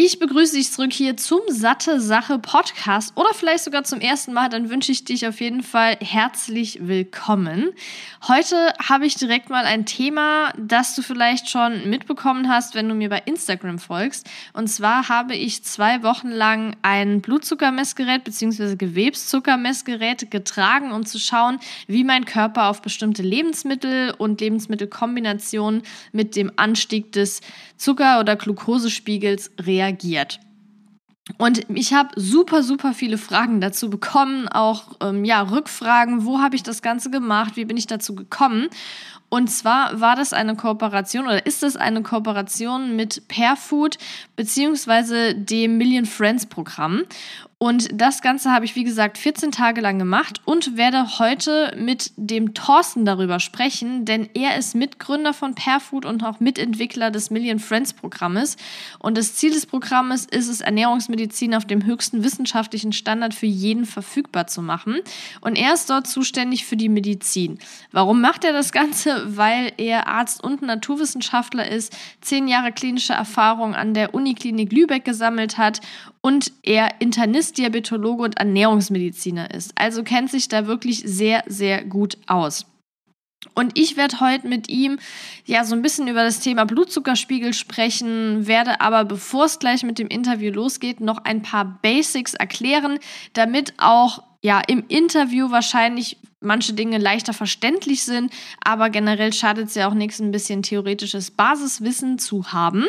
Ich begrüße dich zurück hier zum Satte Sache Podcast oder vielleicht sogar zum ersten Mal. Dann wünsche ich dich auf jeden Fall herzlich willkommen. Heute habe ich direkt mal ein Thema, das du vielleicht schon mitbekommen hast, wenn du mir bei Instagram folgst. Und zwar habe ich zwei Wochen lang ein Blutzuckermessgerät bzw. Gewebszuckermessgerät getragen, um zu schauen, wie mein Körper auf bestimmte Lebensmittel und Lebensmittelkombinationen mit dem Anstieg des Zucker- oder Glukosespiegels reagiert. Und ich habe super, super viele Fragen dazu bekommen, auch ähm, ja, Rückfragen, wo habe ich das Ganze gemacht, wie bin ich dazu gekommen. Und zwar war das eine Kooperation oder ist das eine Kooperation mit Pairfood beziehungsweise dem Million Friends Programm. Und das Ganze habe ich, wie gesagt, 14 Tage lang gemacht und werde heute mit dem Thorsten darüber sprechen, denn er ist Mitgründer von Pairfood und auch Mitentwickler des Million Friends Programmes. Und das Ziel des Programmes ist es, Ernährungsmedizin auf dem höchsten wissenschaftlichen Standard für jeden verfügbar zu machen. Und er ist dort zuständig für die Medizin. Warum macht er das Ganze? Weil er Arzt und Naturwissenschaftler ist, zehn Jahre klinische Erfahrung an der Uniklinik Lübeck gesammelt hat und er Internist, Diabetologe und Ernährungsmediziner ist. Also kennt sich da wirklich sehr, sehr gut aus. Und ich werde heute mit ihm ja so ein bisschen über das Thema Blutzuckerspiegel sprechen, werde aber bevor es gleich mit dem Interview losgeht, noch ein paar Basics erklären, damit auch ja im Interview wahrscheinlich manche Dinge leichter verständlich sind, aber generell schadet es ja auch nichts, ein bisschen theoretisches Basiswissen zu haben.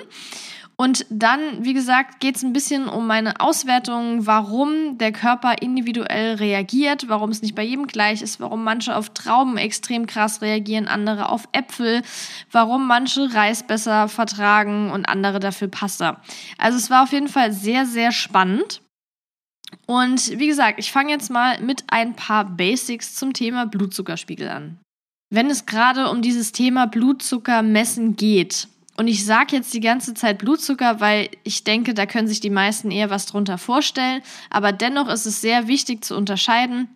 Und dann, wie gesagt, geht es ein bisschen um meine Auswertung, warum der Körper individuell reagiert, warum es nicht bei jedem gleich ist, warum manche auf Trauben extrem krass reagieren, andere auf Äpfel, warum manche Reis besser vertragen und andere dafür Pasta. Also es war auf jeden Fall sehr, sehr spannend. Und wie gesagt, ich fange jetzt mal mit ein paar Basics zum Thema Blutzuckerspiegel an. Wenn es gerade um dieses Thema Blutzucker messen geht, und ich sage jetzt die ganze Zeit Blutzucker, weil ich denke, da können sich die meisten eher was drunter vorstellen. Aber dennoch ist es sehr wichtig zu unterscheiden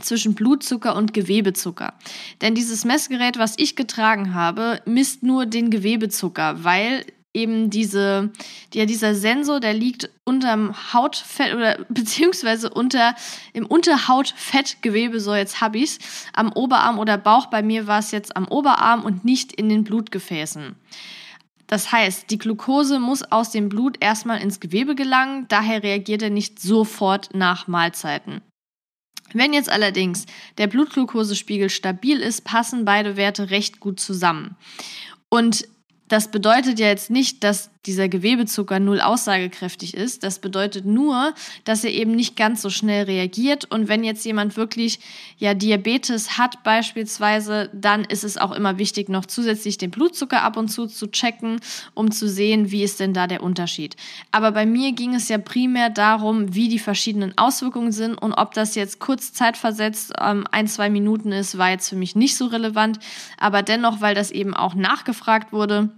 zwischen Blutzucker und Gewebezucker. Denn dieses Messgerät, was ich getragen habe, misst nur den Gewebezucker, weil eben diese, ja, dieser Sensor, der liegt unterm Hautfett oder beziehungsweise unter im Unterhautfettgewebe, so jetzt hab ich's, am Oberarm oder Bauch. Bei mir war es jetzt am Oberarm und nicht in den Blutgefäßen. Das heißt, die Glucose muss aus dem Blut erstmal ins Gewebe gelangen, daher reagiert er nicht sofort nach Mahlzeiten. Wenn jetzt allerdings der Blutglukosespiegel stabil ist, passen beide Werte recht gut zusammen. Und das bedeutet ja jetzt nicht, dass dieser Gewebezucker null aussagekräftig ist. Das bedeutet nur, dass er eben nicht ganz so schnell reagiert. Und wenn jetzt jemand wirklich ja Diabetes hat beispielsweise, dann ist es auch immer wichtig, noch zusätzlich den Blutzucker ab und zu zu checken, um zu sehen, wie ist denn da der Unterschied. Aber bei mir ging es ja primär darum, wie die verschiedenen Auswirkungen sind und ob das jetzt kurz zeitversetzt ähm, ein, zwei Minuten ist, war jetzt für mich nicht so relevant. Aber dennoch, weil das eben auch nachgefragt wurde,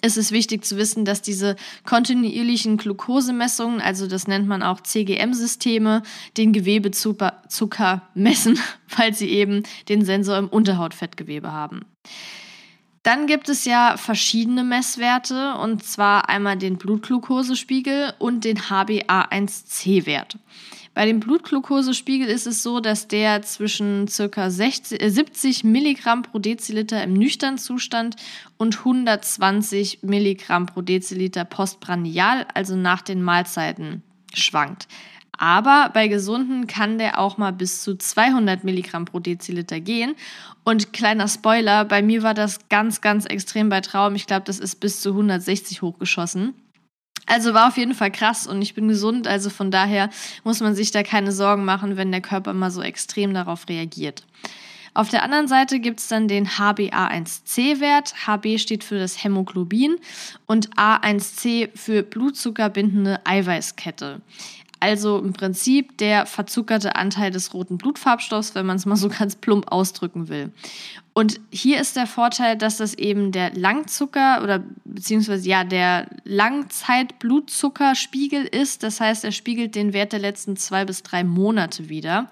ist es wichtig zu wissen, dass diese kontinuierlichen Glukosemessungen, also das nennt man auch CGM-Systeme, den Gewebezucker messen, weil sie eben den Sensor im Unterhautfettgewebe haben. Dann gibt es ja verschiedene Messwerte, und zwar einmal den Blutglukosespiegel und den HbA1c-Wert. Bei dem Blutglukosespiegel ist es so, dass der zwischen ca. 60, äh, 70 Milligramm pro Deziliter im nüchternen Zustand und 120 Milligramm pro Deziliter postprandial, also nach den Mahlzeiten, schwankt. Aber bei Gesunden kann der auch mal bis zu 200 Milligramm pro Deziliter gehen. Und kleiner Spoiler, bei mir war das ganz, ganz extrem bei Traum. Ich glaube, das ist bis zu 160 hochgeschossen. Also war auf jeden Fall krass und ich bin gesund, also von daher muss man sich da keine Sorgen machen, wenn der Körper mal so extrem darauf reagiert. Auf der anderen Seite gibt es dann den HbA1c-Wert. HB steht für das Hämoglobin und A1c für blutzuckerbindende Eiweißkette. Also im Prinzip der verzuckerte Anteil des roten Blutfarbstoffs, wenn man es mal so ganz plump ausdrücken will. Und hier ist der Vorteil, dass das eben der Langzucker oder beziehungsweise ja der Langzeitblutzuckerspiegel ist. Das heißt, er spiegelt den Wert der letzten zwei bis drei Monate wieder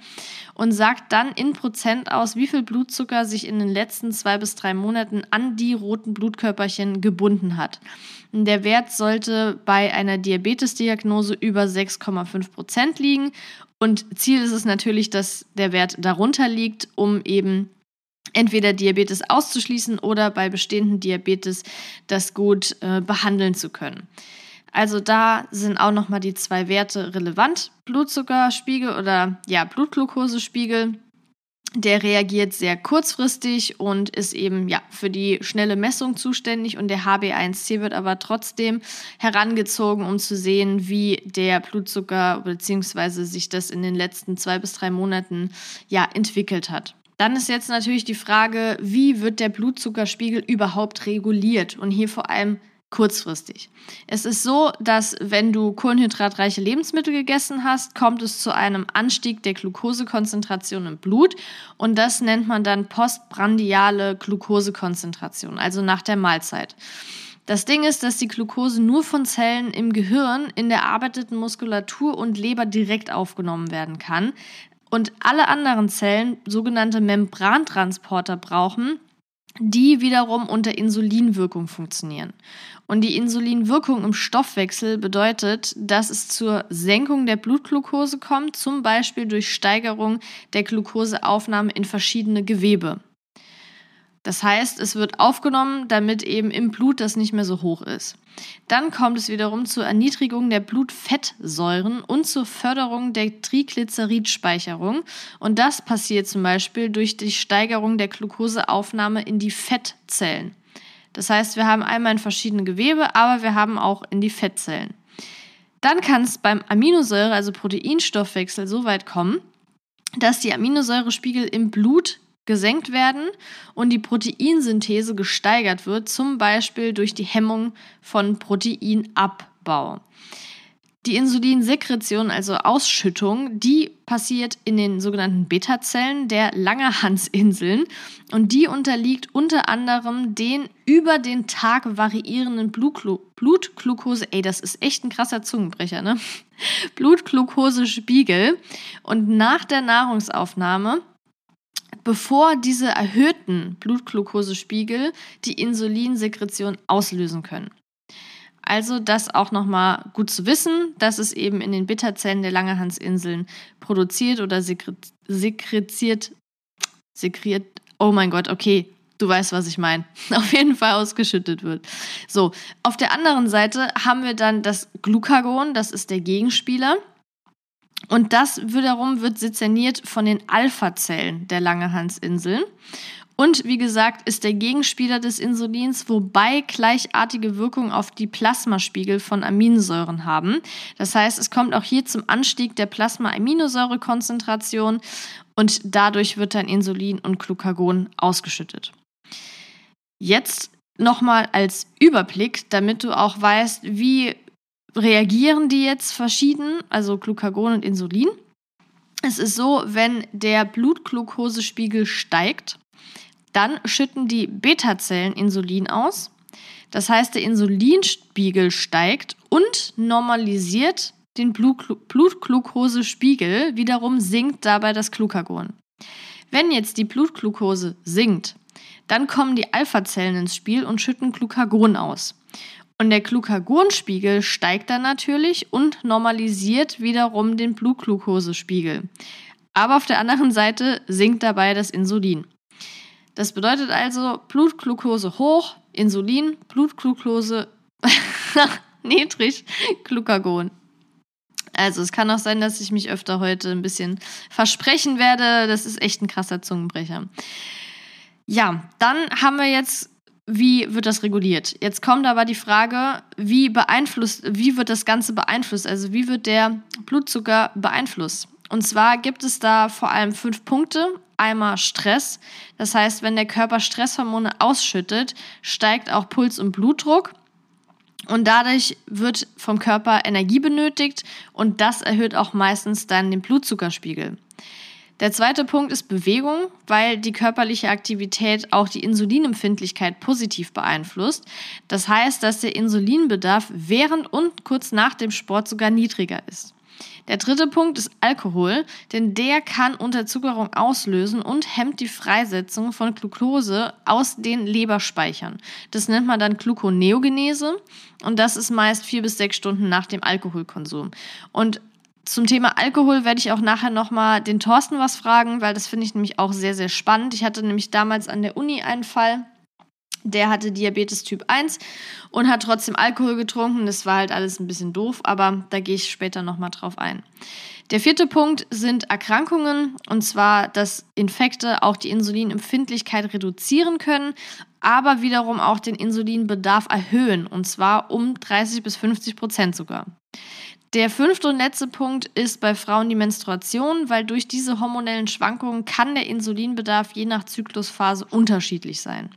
und sagt dann in Prozent aus, wie viel Blutzucker sich in den letzten zwei bis drei Monaten an die roten Blutkörperchen gebunden hat. Der Wert sollte bei einer Diabetesdiagnose über 6,5 Prozent liegen. Und Ziel ist es natürlich, dass der Wert darunter liegt, um eben entweder Diabetes auszuschließen oder bei bestehenden Diabetes das gut äh, behandeln zu können. Also da sind auch noch mal die zwei Werte relevant: Blutzuckerspiegel oder ja Blutglukosespiegel. Der reagiert sehr kurzfristig und ist eben ja für die schnelle Messung zuständig und der HB1C wird aber trotzdem herangezogen, um zu sehen, wie der Blutzucker bzw. sich das in den letzten zwei bis drei Monaten ja entwickelt hat. Dann ist jetzt natürlich die Frage, wie wird der Blutzuckerspiegel überhaupt reguliert und hier vor allem kurzfristig. Es ist so, dass wenn du kohlenhydratreiche Lebensmittel gegessen hast, kommt es zu einem Anstieg der Glukosekonzentration im Blut und das nennt man dann postprandiale Glukosekonzentration, also nach der Mahlzeit. Das Ding ist, dass die Glucose nur von Zellen im Gehirn, in der arbeiteten Muskulatur und Leber direkt aufgenommen werden kann und alle anderen Zellen sogenannte Membrantransporter brauchen, die wiederum unter Insulinwirkung funktionieren. Und die Insulinwirkung im Stoffwechsel bedeutet, dass es zur Senkung der Blutglucose kommt, zum Beispiel durch Steigerung der Glukoseaufnahme in verschiedene Gewebe. Das heißt, es wird aufgenommen, damit eben im Blut das nicht mehr so hoch ist. Dann kommt es wiederum zur Erniedrigung der Blutfettsäuren und zur Förderung der Triglyceridspeicherung. Und das passiert zum Beispiel durch die Steigerung der Glukoseaufnahme in die Fettzellen. Das heißt, wir haben einmal in verschiedene Gewebe, aber wir haben auch in die Fettzellen. Dann kann es beim Aminosäure, also Proteinstoffwechsel, so weit kommen, dass die Aminosäurespiegel im Blut gesenkt werden und die Proteinsynthese gesteigert wird, zum Beispiel durch die Hemmung von Proteinabbau. Die Insulinsekretion, also Ausschüttung, die passiert in den sogenannten Beta-Zellen der Langerhansinseln und die unterliegt unter anderem den über den Tag variierenden Blutglucose, ey, das ist echt ein krasser Zungenbrecher, ne? Blutglukosespiegel und nach der Nahrungsaufnahme bevor diese erhöhten Blutglukosespiegel die Insulinsekretion auslösen können. Also das auch nochmal gut zu wissen, dass es eben in den Bitterzellen der Langerhansinseln produziert oder sekretiert, sekriert, oh mein Gott, okay, du weißt, was ich meine, auf jeden Fall ausgeschüttet wird. So, auf der anderen Seite haben wir dann das Glucagon, das ist der Gegenspieler. Und das wiederum wird sezerniert von den Alpha-Zellen der Langerhansinseln. Und wie gesagt, ist der Gegenspieler des Insulins, wobei gleichartige Wirkung auf die Plasmaspiegel von Aminosäuren haben. Das heißt, es kommt auch hier zum Anstieg der Plasma-Aminosäurekonzentration und dadurch wird dann Insulin und Glucagon ausgeschüttet. Jetzt nochmal als Überblick, damit du auch weißt, wie reagieren die jetzt verschieden, also Glucagon und Insulin. Es ist so, wenn der Blutglukosespiegel steigt, dann schütten die Beta-Zellen Insulin aus. Das heißt, der Insulinspiegel steigt und normalisiert den Blutglukosespiegel. Wiederum sinkt dabei das Glucagon. Wenn jetzt die Blutglukose sinkt, dann kommen die Alpha-Zellen ins Spiel und schütten Glucagon aus. Und der Glucagonspiegel steigt dann natürlich und normalisiert wiederum den Blutglukosespiegel. Aber auf der anderen Seite sinkt dabei das Insulin. Das bedeutet also Blutglucose hoch, Insulin, Blutglucose niedrig, Glucagon. Also es kann auch sein, dass ich mich öfter heute ein bisschen versprechen werde. Das ist echt ein krasser Zungenbrecher. Ja, dann haben wir jetzt wie wird das reguliert? Jetzt kommt aber die Frage, wie beeinflusst, wie wird das Ganze beeinflusst? Also wie wird der Blutzucker beeinflusst? Und zwar gibt es da vor allem fünf Punkte. Einmal Stress. Das heißt, wenn der Körper Stresshormone ausschüttet, steigt auch Puls und Blutdruck. Und dadurch wird vom Körper Energie benötigt und das erhöht auch meistens dann den Blutzuckerspiegel. Der zweite Punkt ist Bewegung, weil die körperliche Aktivität auch die Insulinempfindlichkeit positiv beeinflusst. Das heißt, dass der Insulinbedarf während und kurz nach dem Sport sogar niedriger ist. Der dritte Punkt ist Alkohol, denn der kann Unterzuckerung auslösen und hemmt die Freisetzung von Glucose aus den Leberspeichern. Das nennt man dann Gluconeogenese und das ist meist vier bis sechs Stunden nach dem Alkoholkonsum. Und zum Thema Alkohol werde ich auch nachher nochmal den Thorsten was fragen, weil das finde ich nämlich auch sehr, sehr spannend. Ich hatte nämlich damals an der Uni einen Fall, der hatte Diabetes Typ 1 und hat trotzdem Alkohol getrunken. Das war halt alles ein bisschen doof, aber da gehe ich später nochmal drauf ein. Der vierte Punkt sind Erkrankungen, und zwar, dass Infekte auch die Insulinempfindlichkeit reduzieren können, aber wiederum auch den Insulinbedarf erhöhen, und zwar um 30 bis 50 Prozent sogar. Der fünfte und letzte Punkt ist bei Frauen die Menstruation, weil durch diese hormonellen Schwankungen kann der Insulinbedarf je nach Zyklusphase unterschiedlich sein.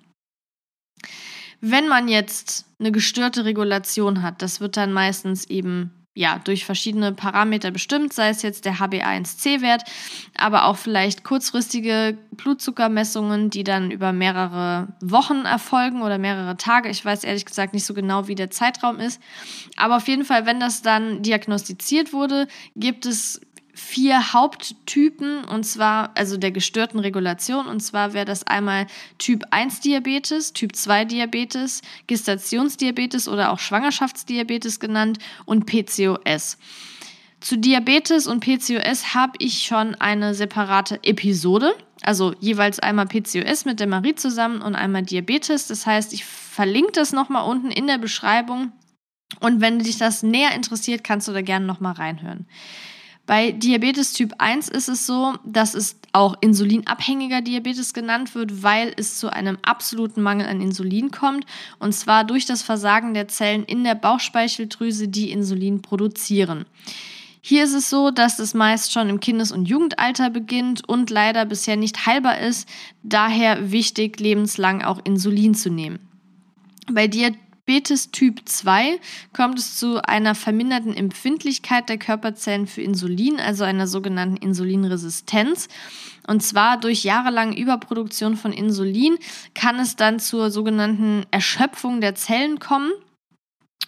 Wenn man jetzt eine gestörte Regulation hat, das wird dann meistens eben ja, durch verschiedene Parameter bestimmt, sei es jetzt der HbA1c-Wert, aber auch vielleicht kurzfristige Blutzuckermessungen, die dann über mehrere Wochen erfolgen oder mehrere Tage. Ich weiß ehrlich gesagt nicht so genau, wie der Zeitraum ist. Aber auf jeden Fall, wenn das dann diagnostiziert wurde, gibt es vier Haupttypen und zwar, also der gestörten Regulation und zwar wäre das einmal Typ 1 Diabetes, Typ 2 Diabetes, Gestationsdiabetes oder auch Schwangerschaftsdiabetes genannt und PCOS. Zu Diabetes und PCOS habe ich schon eine separate Episode, also jeweils einmal PCOS mit der Marie zusammen und einmal Diabetes. Das heißt, ich verlinke das nochmal unten in der Beschreibung und wenn dich das näher interessiert, kannst du da gerne nochmal reinhören. Bei Diabetes Typ 1 ist es so, dass es auch insulinabhängiger Diabetes genannt wird, weil es zu einem absoluten Mangel an Insulin kommt und zwar durch das Versagen der Zellen in der Bauchspeicheldrüse, die Insulin produzieren. Hier ist es so, dass es meist schon im Kindes- und Jugendalter beginnt und leider bisher nicht heilbar ist, daher wichtig, lebenslang auch Insulin zu nehmen. Bei dir Diabetes Typ 2 kommt es zu einer verminderten Empfindlichkeit der Körperzellen für Insulin, also einer sogenannten Insulinresistenz. Und zwar durch jahrelange Überproduktion von Insulin kann es dann zur sogenannten Erschöpfung der Zellen kommen.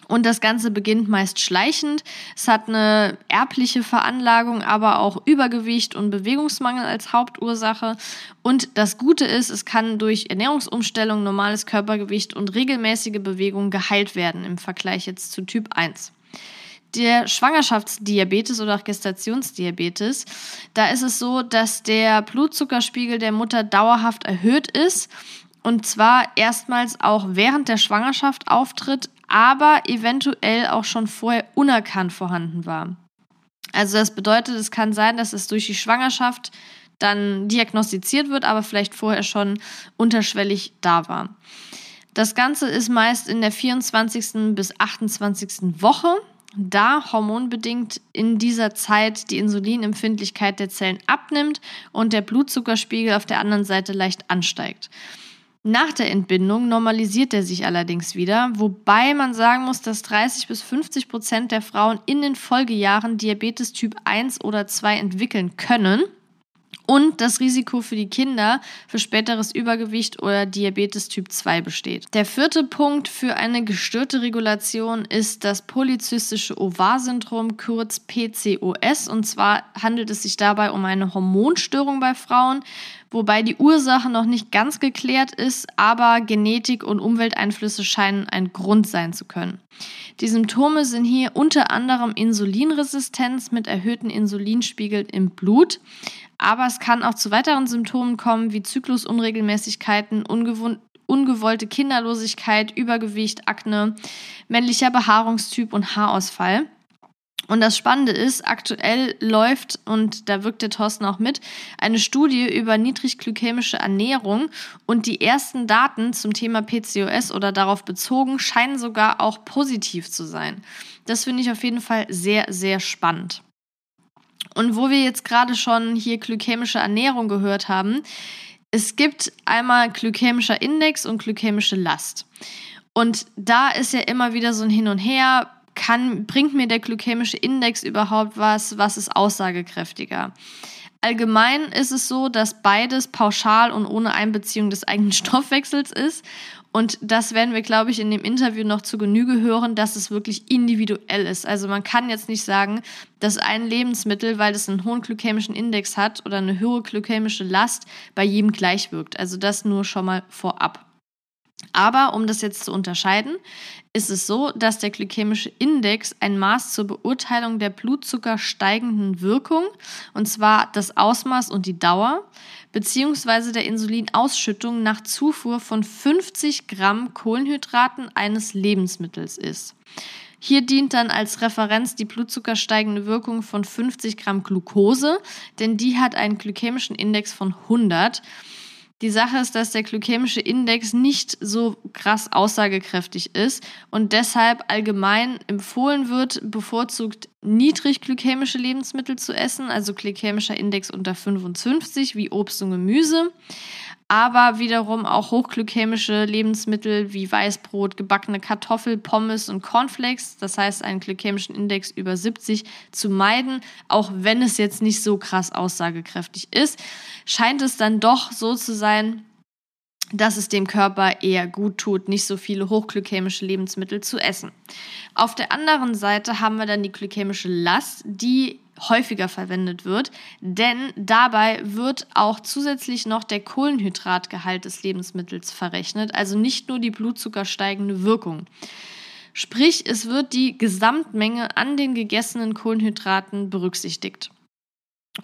Und das Ganze beginnt meist schleichend. Es hat eine erbliche Veranlagung, aber auch Übergewicht und Bewegungsmangel als Hauptursache. Und das Gute ist, es kann durch Ernährungsumstellung, normales Körpergewicht und regelmäßige Bewegung geheilt werden im Vergleich jetzt zu Typ 1 der Schwangerschaftsdiabetes oder auch Gestationsdiabetes, da ist es so, dass der Blutzuckerspiegel der Mutter dauerhaft erhöht ist und zwar erstmals auch während der Schwangerschaft auftritt, aber eventuell auch schon vorher unerkannt vorhanden war. Also das bedeutet, es kann sein, dass es durch die Schwangerschaft dann diagnostiziert wird, aber vielleicht vorher schon unterschwellig da war. Das Ganze ist meist in der 24. bis 28. Woche, da hormonbedingt in dieser Zeit die Insulinempfindlichkeit der Zellen abnimmt und der Blutzuckerspiegel auf der anderen Seite leicht ansteigt. Nach der Entbindung normalisiert er sich allerdings wieder, wobei man sagen muss, dass 30 bis 50 Prozent der Frauen in den Folgejahren Diabetes Typ 1 oder 2 entwickeln können und das Risiko für die Kinder für späteres Übergewicht oder Diabetes Typ 2 besteht. Der vierte Punkt für eine gestörte Regulation ist das polyzystische Ovar-Syndrom, kurz PCOS. Und zwar handelt es sich dabei um eine Hormonstörung bei Frauen, wobei die Ursache noch nicht ganz geklärt ist, aber Genetik und Umwelteinflüsse scheinen ein Grund sein zu können. Die Symptome sind hier unter anderem Insulinresistenz mit erhöhten Insulinspiegeln im Blut, aber es kann auch zu weiteren Symptomen kommen wie Zyklusunregelmäßigkeiten, ungewollte Kinderlosigkeit, Übergewicht, Akne, männlicher Behaarungstyp und Haarausfall. Und das Spannende ist, aktuell läuft, und da wirkt der Thorsten auch mit, eine Studie über niedrigglykämische Ernährung und die ersten Daten zum Thema PCOS oder darauf bezogen scheinen sogar auch positiv zu sein. Das finde ich auf jeden Fall sehr, sehr spannend. Und wo wir jetzt gerade schon hier glykämische Ernährung gehört haben, es gibt einmal glykämischer Index und glykämische Last. Und da ist ja immer wieder so ein Hin und Her. Kann, bringt mir der glykämische Index überhaupt was? Was ist aussagekräftiger? Allgemein ist es so, dass beides pauschal und ohne Einbeziehung des eigenen Stoffwechsels ist. Und das werden wir, glaube ich, in dem Interview noch zu Genüge hören, dass es wirklich individuell ist. Also man kann jetzt nicht sagen, dass ein Lebensmittel, weil es einen hohen glykämischen Index hat oder eine höhere glykämische Last, bei jedem gleich wirkt. Also das nur schon mal vorab. Aber um das jetzt zu unterscheiden, ist es so, dass der glykämische Index ein Maß zur Beurteilung der blutzuckersteigenden Wirkung, und zwar das Ausmaß und die Dauer, beziehungsweise der Insulinausschüttung nach Zufuhr von 50 Gramm Kohlenhydraten eines Lebensmittels ist. Hier dient dann als Referenz die blutzuckersteigende Wirkung von 50 Gramm Glucose, denn die hat einen glykämischen Index von 100. Die Sache ist, dass der glykämische Index nicht so krass aussagekräftig ist und deshalb allgemein empfohlen wird, bevorzugt niedrig glykämische Lebensmittel zu essen, also glykämischer Index unter 55 wie Obst und Gemüse aber wiederum auch hochglykämische Lebensmittel wie Weißbrot, gebackene Kartoffel, Pommes und Cornflakes, das heißt einen glykämischen Index über 70 zu meiden, auch wenn es jetzt nicht so krass aussagekräftig ist, scheint es dann doch so zu sein, dass es dem Körper eher gut tut, nicht so viele hochglykämische Lebensmittel zu essen. Auf der anderen Seite haben wir dann die glykämische Last, die häufiger verwendet wird, denn dabei wird auch zusätzlich noch der Kohlenhydratgehalt des Lebensmittels verrechnet, also nicht nur die blutzuckersteigende Wirkung. Sprich, es wird die Gesamtmenge an den gegessenen Kohlenhydraten berücksichtigt.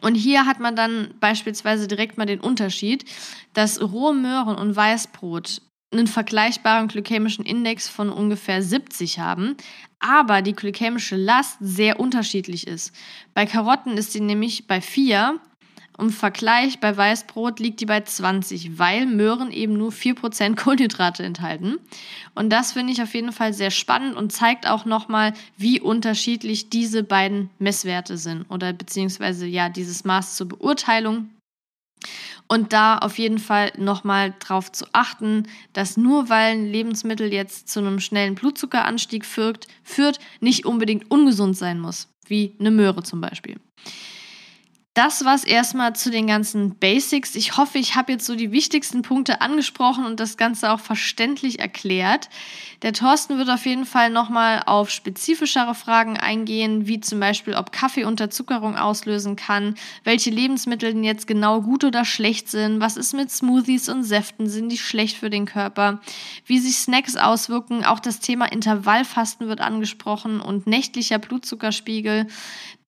Und hier hat man dann beispielsweise direkt mal den Unterschied, dass rohe Möhren und Weißbrot einen vergleichbaren glykämischen Index von ungefähr 70 haben, aber die glykämische Last sehr unterschiedlich ist. Bei Karotten ist sie nämlich bei 4. Im Vergleich bei Weißbrot liegt die bei 20, weil Möhren eben nur 4% Kohlenhydrate enthalten. Und das finde ich auf jeden Fall sehr spannend und zeigt auch nochmal, wie unterschiedlich diese beiden Messwerte sind oder beziehungsweise ja dieses Maß zur Beurteilung und da auf jeden Fall nochmal drauf zu achten, dass nur weil ein Lebensmittel jetzt zu einem schnellen Blutzuckeranstieg führt, nicht unbedingt ungesund sein muss, wie eine Möhre zum Beispiel. Das war's erstmal zu den ganzen Basics. Ich hoffe, ich habe jetzt so die wichtigsten Punkte angesprochen und das Ganze auch verständlich erklärt. Der Thorsten wird auf jeden Fall nochmal auf spezifischere Fragen eingehen, wie zum Beispiel, ob Kaffee Unterzuckerung auslösen kann, welche Lebensmittel denn jetzt genau gut oder schlecht sind, was ist mit Smoothies und Säften, sind die schlecht für den Körper, wie sich Snacks auswirken. Auch das Thema Intervallfasten wird angesprochen und nächtlicher Blutzuckerspiegel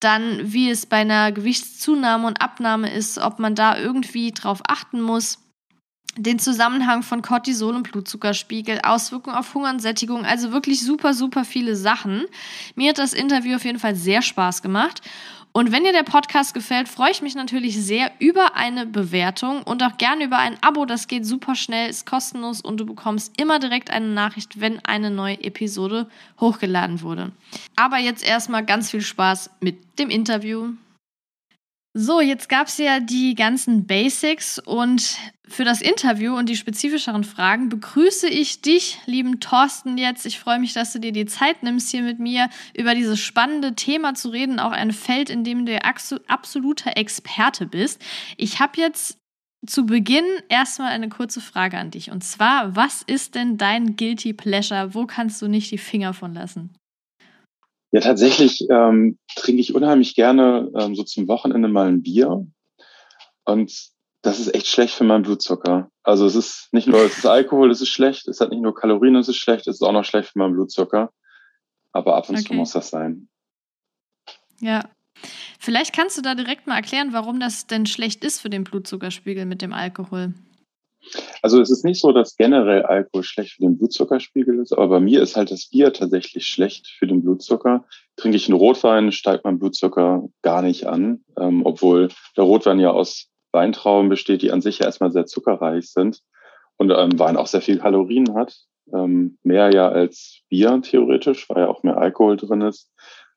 dann wie es bei einer Gewichtszunahme und Abnahme ist, ob man da irgendwie drauf achten muss. Den Zusammenhang von Cortisol und Blutzuckerspiegel, Auswirkungen auf Hunger und Sättigung, also wirklich super, super viele Sachen. Mir hat das Interview auf jeden Fall sehr Spaß gemacht und wenn dir der Podcast gefällt, freue ich mich natürlich sehr über eine Bewertung und auch gerne über ein Abo. Das geht super schnell, ist kostenlos und du bekommst immer direkt eine Nachricht, wenn eine neue Episode hochgeladen wurde. Aber jetzt erstmal ganz viel Spaß mit dem Interview. So, jetzt gab es ja die ganzen Basics und für das Interview und die spezifischeren Fragen begrüße ich dich, lieben Thorsten, jetzt. Ich freue mich, dass du dir die Zeit nimmst, hier mit mir über dieses spannende Thema zu reden, auch ein Feld, in dem du absoluter Experte bist. Ich habe jetzt zu Beginn erstmal eine kurze Frage an dich. Und zwar, was ist denn dein Guilty Pleasure? Wo kannst du nicht die Finger von lassen? Ja, tatsächlich ähm, trinke ich unheimlich gerne ähm, so zum Wochenende mal ein Bier. Und das ist echt schlecht für meinen Blutzucker. Also es ist nicht nur, es ist Alkohol, es ist schlecht, es hat nicht nur Kalorien, es ist schlecht, es ist auch noch schlecht für meinen Blutzucker. Aber ab und okay. zu muss das sein. Ja. Vielleicht kannst du da direkt mal erklären, warum das denn schlecht ist für den Blutzuckerspiegel mit dem Alkohol. Also es ist nicht so, dass generell Alkohol schlecht für den Blutzuckerspiegel ist, aber bei mir ist halt das Bier tatsächlich schlecht für den Blutzucker. Trinke ich einen Rotwein, steigt mein Blutzucker gar nicht an, ähm, obwohl der Rotwein ja aus Weintrauben besteht, die an sich ja erstmal sehr zuckerreich sind und ähm, Wein auch sehr viel Kalorien hat. Ähm, mehr ja als Bier theoretisch, weil ja auch mehr Alkohol drin ist.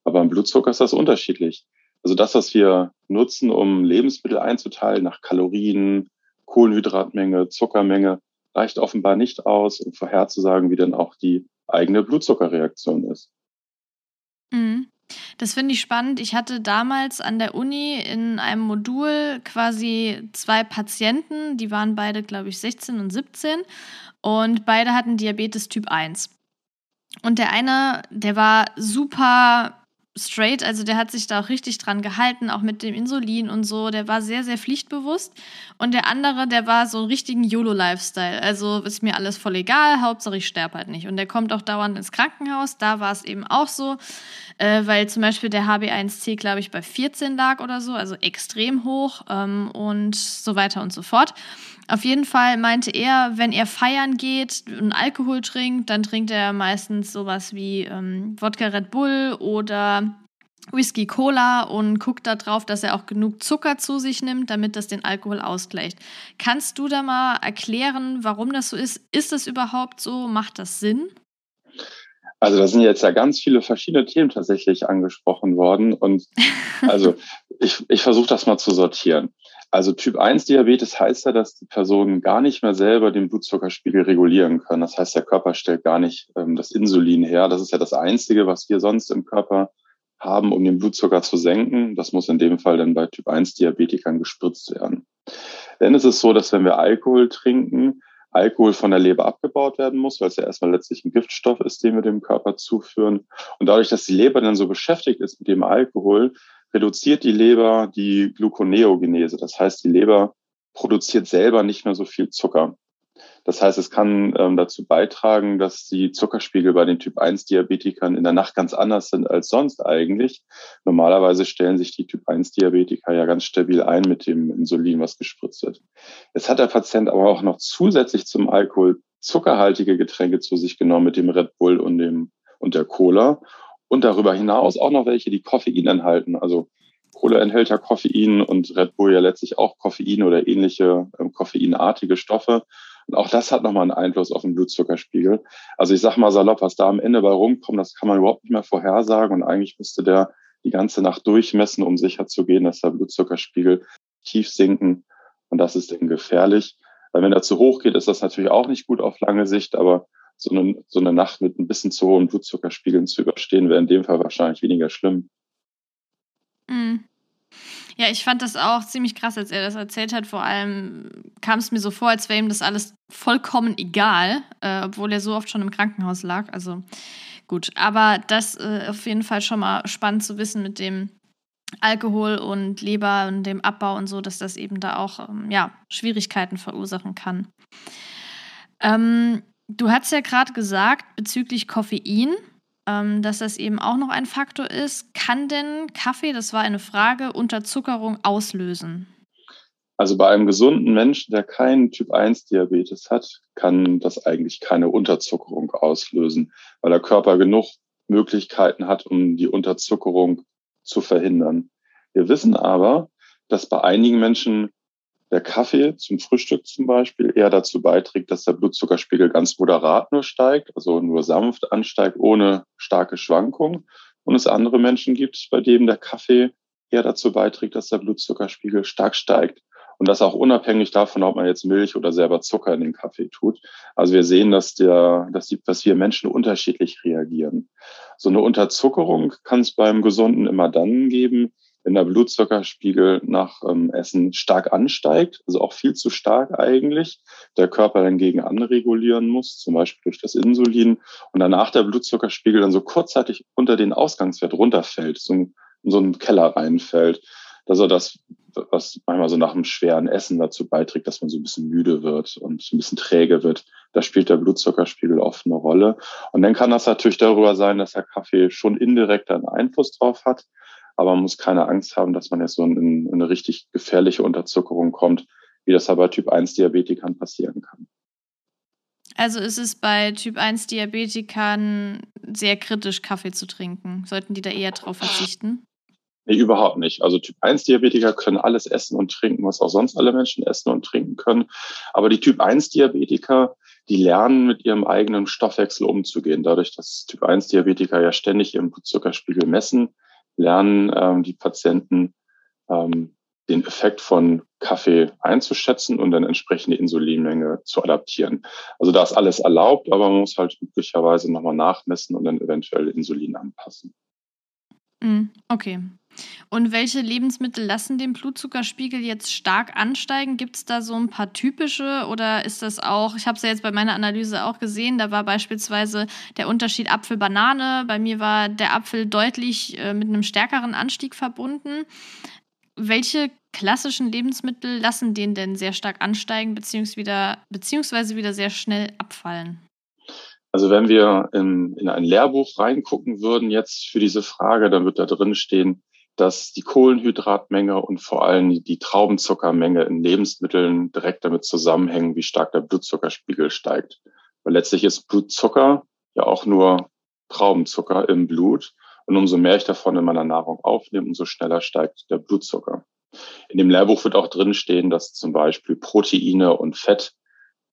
Aber im Blutzucker ist das unterschiedlich. Also das, was wir nutzen, um Lebensmittel einzuteilen nach Kalorien, Kohlenhydratmenge, Zuckermenge. reicht offenbar nicht aus, um vorherzusagen, wie denn auch die eigene Blutzuckerreaktion ist. Mhm. Das finde ich spannend. Ich hatte damals an der Uni in einem Modul quasi zwei Patienten, die waren beide, glaube ich, 16 und 17 und beide hatten Diabetes Typ 1. Und der eine, der war super straight, also der hat sich da auch richtig dran gehalten, auch mit dem Insulin und so. Der war sehr, sehr pflichtbewusst. Und der andere, der war so ein richtigen YOLO-Lifestyle. Also ist mir alles voll egal, Hauptsache ich sterbe halt nicht. Und der kommt auch dauernd ins Krankenhaus. Da war es eben auch so, äh, weil zum Beispiel der HB1C, glaube ich, bei 14 lag oder so, also extrem hoch ähm, und so weiter und so fort. Auf jeden Fall meinte er, wenn er feiern geht und Alkohol trinkt, dann trinkt er meistens sowas wie ähm, Wodka Red Bull oder Whisky Cola und guckt darauf, dass er auch genug Zucker zu sich nimmt, damit das den Alkohol ausgleicht. Kannst du da mal erklären, warum das so ist? Ist das überhaupt so? Macht das Sinn? Also da sind jetzt ja ganz viele verschiedene Themen tatsächlich angesprochen worden und also ich, ich versuche das mal zu sortieren. Also Typ 1 Diabetes heißt ja, dass die Personen gar nicht mehr selber den Blutzuckerspiegel regulieren können. Das heißt, der Körper stellt gar nicht ähm, das Insulin her. Das ist ja das Einzige, was wir sonst im Körper haben, um den Blutzucker zu senken. Das muss in dem Fall dann bei Typ 1 Diabetikern gespritzt werden. Denn es ist so, dass wenn wir Alkohol trinken, Alkohol von der Leber abgebaut werden muss, weil es ja erstmal letztlich ein Giftstoff ist, den wir dem Körper zuführen. Und dadurch, dass die Leber dann so beschäftigt ist mit dem Alkohol, reduziert die Leber die Gluconeogenese. Das heißt, die Leber produziert selber nicht mehr so viel Zucker. Das heißt, es kann ähm, dazu beitragen, dass die Zuckerspiegel bei den Typ-1-Diabetikern in der Nacht ganz anders sind als sonst eigentlich. Normalerweise stellen sich die Typ-1-Diabetiker ja ganz stabil ein mit dem Insulin, was gespritzt wird. Jetzt hat der Patient aber auch noch zusätzlich zum Alkohol zuckerhaltige Getränke zu sich genommen mit dem Red Bull und dem und der Cola und darüber hinaus auch noch welche, die Koffein enthalten. Also Cola enthält ja Koffein und Red Bull ja letztlich auch Koffein oder ähnliche ähm, koffeinartige Stoffe. Und auch das hat nochmal einen Einfluss auf den Blutzuckerspiegel. Also ich sage mal salopp, was da am Ende bei rumkommt, das kann man überhaupt nicht mehr vorhersagen. Und eigentlich müsste der die ganze Nacht durchmessen, um sicher zu gehen, dass der Blutzuckerspiegel tief sinken. Und das ist dann gefährlich. Weil wenn er zu hoch geht, ist das natürlich auch nicht gut auf lange Sicht. Aber so eine, so eine Nacht mit ein bisschen zu hohen Blutzuckerspiegeln zu überstehen, wäre in dem Fall wahrscheinlich weniger schlimm. Mhm. Ja, ich fand das auch ziemlich krass, als er das erzählt hat. Vor allem kam es mir so vor, als wäre ihm das alles vollkommen egal, äh, obwohl er so oft schon im Krankenhaus lag. Also gut, aber das äh, auf jeden Fall schon mal spannend zu wissen mit dem Alkohol und Leber und dem Abbau und so, dass das eben da auch ähm, ja, Schwierigkeiten verursachen kann. Ähm, Du hast ja gerade gesagt bezüglich Koffein, ähm, dass das eben auch noch ein Faktor ist. Kann denn Kaffee, das war eine Frage, Unterzuckerung auslösen? Also bei einem gesunden Menschen, der keinen Typ-1-Diabetes hat, kann das eigentlich keine Unterzuckerung auslösen, weil der Körper genug Möglichkeiten hat, um die Unterzuckerung zu verhindern. Wir wissen aber, dass bei einigen Menschen der Kaffee zum Frühstück zum Beispiel eher dazu beiträgt, dass der Blutzuckerspiegel ganz moderat nur steigt, also nur sanft ansteigt, ohne starke Schwankungen. Und es andere Menschen gibt, bei denen der Kaffee eher dazu beiträgt, dass der Blutzuckerspiegel stark steigt. Und das auch unabhängig davon, ob man jetzt Milch oder selber Zucker in den Kaffee tut. Also wir sehen, dass der, dass, die, dass wir Menschen unterschiedlich reagieren. So eine Unterzuckerung kann es beim Gesunden immer dann geben, wenn der Blutzuckerspiegel nach ähm, Essen stark ansteigt, also auch viel zu stark eigentlich, der Körper dagegen anregulieren muss, zum Beispiel durch das Insulin, und danach der Blutzuckerspiegel dann so kurzzeitig unter den Ausgangswert runterfällt, so in so einen Keller reinfällt. Also das, was manchmal so nach einem schweren Essen dazu beiträgt, dass man so ein bisschen müde wird und ein bisschen träge wird. Da spielt der Blutzuckerspiegel oft eine Rolle. Und dann kann das natürlich darüber sein, dass der Kaffee schon indirekt einen Einfluss drauf hat. Aber man muss keine Angst haben, dass man jetzt so in, in eine richtig gefährliche Unterzuckerung kommt, wie das aber Typ 1 Diabetikern passieren kann. Also ist es bei Typ 1 Diabetikern sehr kritisch, Kaffee zu trinken? Sollten die da eher drauf verzichten? Nee, überhaupt nicht. Also Typ 1 Diabetiker können alles essen und trinken, was auch sonst alle Menschen essen und trinken können. Aber die Typ 1 Diabetiker, die lernen mit ihrem eigenen Stoffwechsel umzugehen. Dadurch, dass Typ 1 Diabetiker ja ständig ihren Blutzuckerspiegel messen, lernen ähm, die Patienten, ähm, den Effekt von Kaffee einzuschätzen und dann entsprechende Insulinmenge zu adaptieren. Also da ist alles erlaubt, aber man muss halt möglicherweise nochmal nachmessen und dann eventuell Insulin anpassen. Mm, okay. Und welche Lebensmittel lassen den Blutzuckerspiegel jetzt stark ansteigen? Gibt es da so ein paar typische oder ist das auch, ich habe es ja jetzt bei meiner Analyse auch gesehen, da war beispielsweise der Unterschied Apfel-Banane. Bei mir war der Apfel deutlich äh, mit einem stärkeren Anstieg verbunden. Welche klassischen Lebensmittel lassen den denn sehr stark ansteigen beziehungsweise wieder, beziehungsweise wieder sehr schnell abfallen? Also wenn wir in, in ein Lehrbuch reingucken würden jetzt für diese Frage, dann wird da drin stehen, dass die Kohlenhydratmenge und vor allem die Traubenzuckermenge in Lebensmitteln direkt damit zusammenhängen, wie stark der Blutzuckerspiegel steigt. Weil letztlich ist Blutzucker ja auch nur Traubenzucker im Blut. Und umso mehr ich davon in meiner Nahrung aufnehme, umso schneller steigt der Blutzucker. In dem Lehrbuch wird auch drinstehen, dass zum Beispiel Proteine und Fett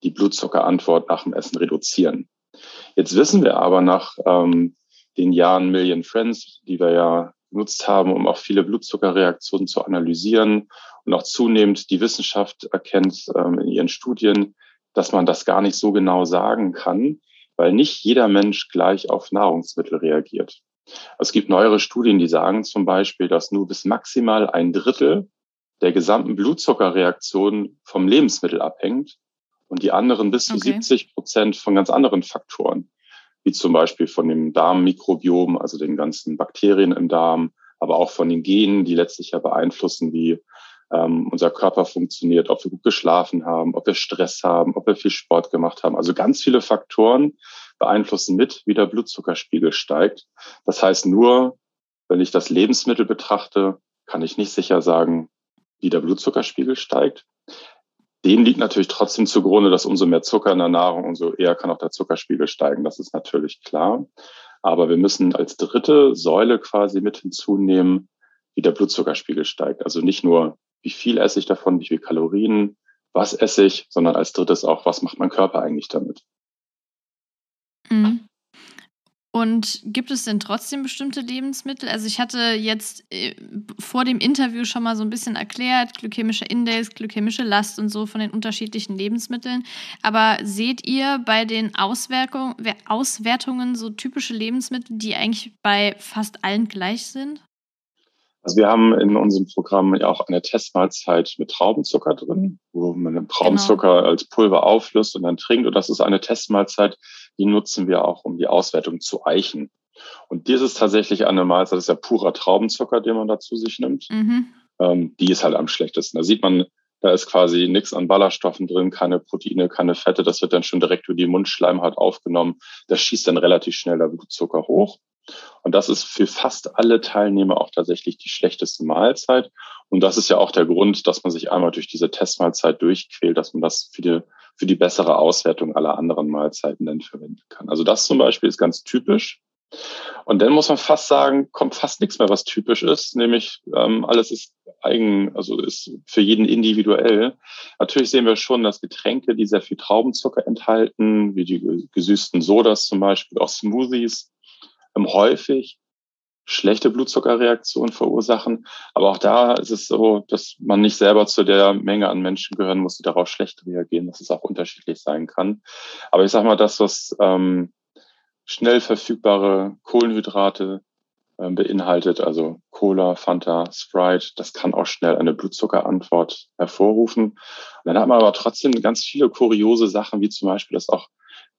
die Blutzuckerantwort nach dem Essen reduzieren. Jetzt wissen wir aber nach ähm, den Jahren Million Friends, die wir ja genutzt haben, um auch viele Blutzuckerreaktionen zu analysieren und auch zunehmend die Wissenschaft erkennt ähm, in ihren Studien, dass man das gar nicht so genau sagen kann, weil nicht jeder Mensch gleich auf Nahrungsmittel reagiert. Es gibt neuere Studien, die sagen zum Beispiel, dass nur bis maximal ein Drittel der gesamten Blutzuckerreaktion vom Lebensmittel abhängt und die anderen bis zu okay. 70 Prozent von ganz anderen Faktoren, wie zum Beispiel von dem Darmmikrobiom, also den ganzen Bakterien im Darm, aber auch von den Genen, die letztlich ja beeinflussen, wie ähm, unser Körper funktioniert, ob wir gut geschlafen haben, ob wir Stress haben, ob wir viel Sport gemacht haben. Also ganz viele Faktoren beeinflussen mit, wie der Blutzuckerspiegel steigt. Das heißt, nur wenn ich das Lebensmittel betrachte, kann ich nicht sicher sagen, wie der Blutzuckerspiegel steigt. Dem liegt natürlich trotzdem zugrunde, dass umso mehr Zucker in der Nahrung, umso eher kann auch der Zuckerspiegel steigen. Das ist natürlich klar. Aber wir müssen als dritte Säule quasi mit hinzunehmen, wie der Blutzuckerspiegel steigt. Also nicht nur, wie viel esse ich davon, wie viel Kalorien, was esse ich, sondern als drittes auch, was macht mein Körper eigentlich damit. Mhm. Und gibt es denn trotzdem bestimmte Lebensmittel? Also ich hatte jetzt äh, vor dem Interview schon mal so ein bisschen erklärt, glykämischer Index, glykämische Last und so von den unterschiedlichen Lebensmitteln. Aber seht ihr bei den Auswertung, Auswertungen so typische Lebensmittel, die eigentlich bei fast allen gleich sind? Also wir haben in unserem Programm ja auch eine Testmahlzeit mit Traubenzucker drin, wo man den Traubenzucker genau. als Pulver auflöst und dann trinkt. Und das ist eine Testmahlzeit, die nutzen wir auch, um die Auswertung zu eichen. Und dies ist tatsächlich eine Mahlzeit, das ist ja purer Traubenzucker, den man da zu sich nimmt. Mhm. Ähm, die ist halt am schlechtesten. Da sieht man, da ist quasi nichts an Ballaststoffen drin, keine Proteine, keine Fette. Das wird dann schon direkt über die Mundschleimhaut aufgenommen. Das schießt dann relativ schnell der Blutzucker hoch. Und das ist für fast alle Teilnehmer auch tatsächlich die schlechteste Mahlzeit. Und das ist ja auch der Grund, dass man sich einmal durch diese Testmahlzeit durchquält, dass man das für die, für die bessere Auswertung aller anderen Mahlzeiten dann verwenden kann. Also das zum Beispiel ist ganz typisch. Und dann muss man fast sagen, kommt fast nichts mehr, was typisch ist, nämlich ähm, alles ist eigen, also ist für jeden individuell. Natürlich sehen wir schon, dass Getränke, die sehr viel Traubenzucker enthalten, wie die gesüßten Sodas zum Beispiel, auch Smoothies, häufig schlechte Blutzuckerreaktionen verursachen. Aber auch da ist es so, dass man nicht selber zu der Menge an Menschen gehören muss, die darauf schlecht reagieren, dass es auch unterschiedlich sein kann. Aber ich sage mal, das, was ähm, schnell verfügbare Kohlenhydrate äh, beinhaltet, also Cola, Fanta, Sprite, das kann auch schnell eine Blutzuckerantwort hervorrufen. Und dann hat man aber trotzdem ganz viele kuriose Sachen, wie zum Beispiel, dass auch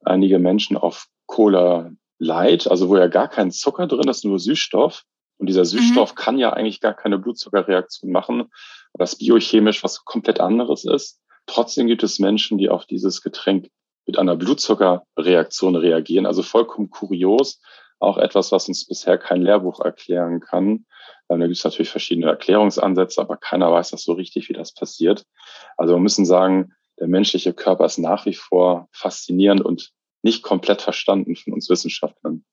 einige Menschen auf Cola Light, also wo ja gar kein Zucker drin ist, nur Süßstoff. Und dieser Süßstoff mhm. kann ja eigentlich gar keine Blutzuckerreaktion machen, was biochemisch was komplett anderes ist. Trotzdem gibt es Menschen, die auf dieses Getränk mit einer Blutzuckerreaktion reagieren. Also vollkommen kurios. Auch etwas, was uns bisher kein Lehrbuch erklären kann. Ähm, da gibt es natürlich verschiedene Erklärungsansätze, aber keiner weiß das so richtig, wie das passiert. Also wir müssen sagen, der menschliche Körper ist nach wie vor faszinierend und nicht komplett verstanden von uns Wissenschaftlern.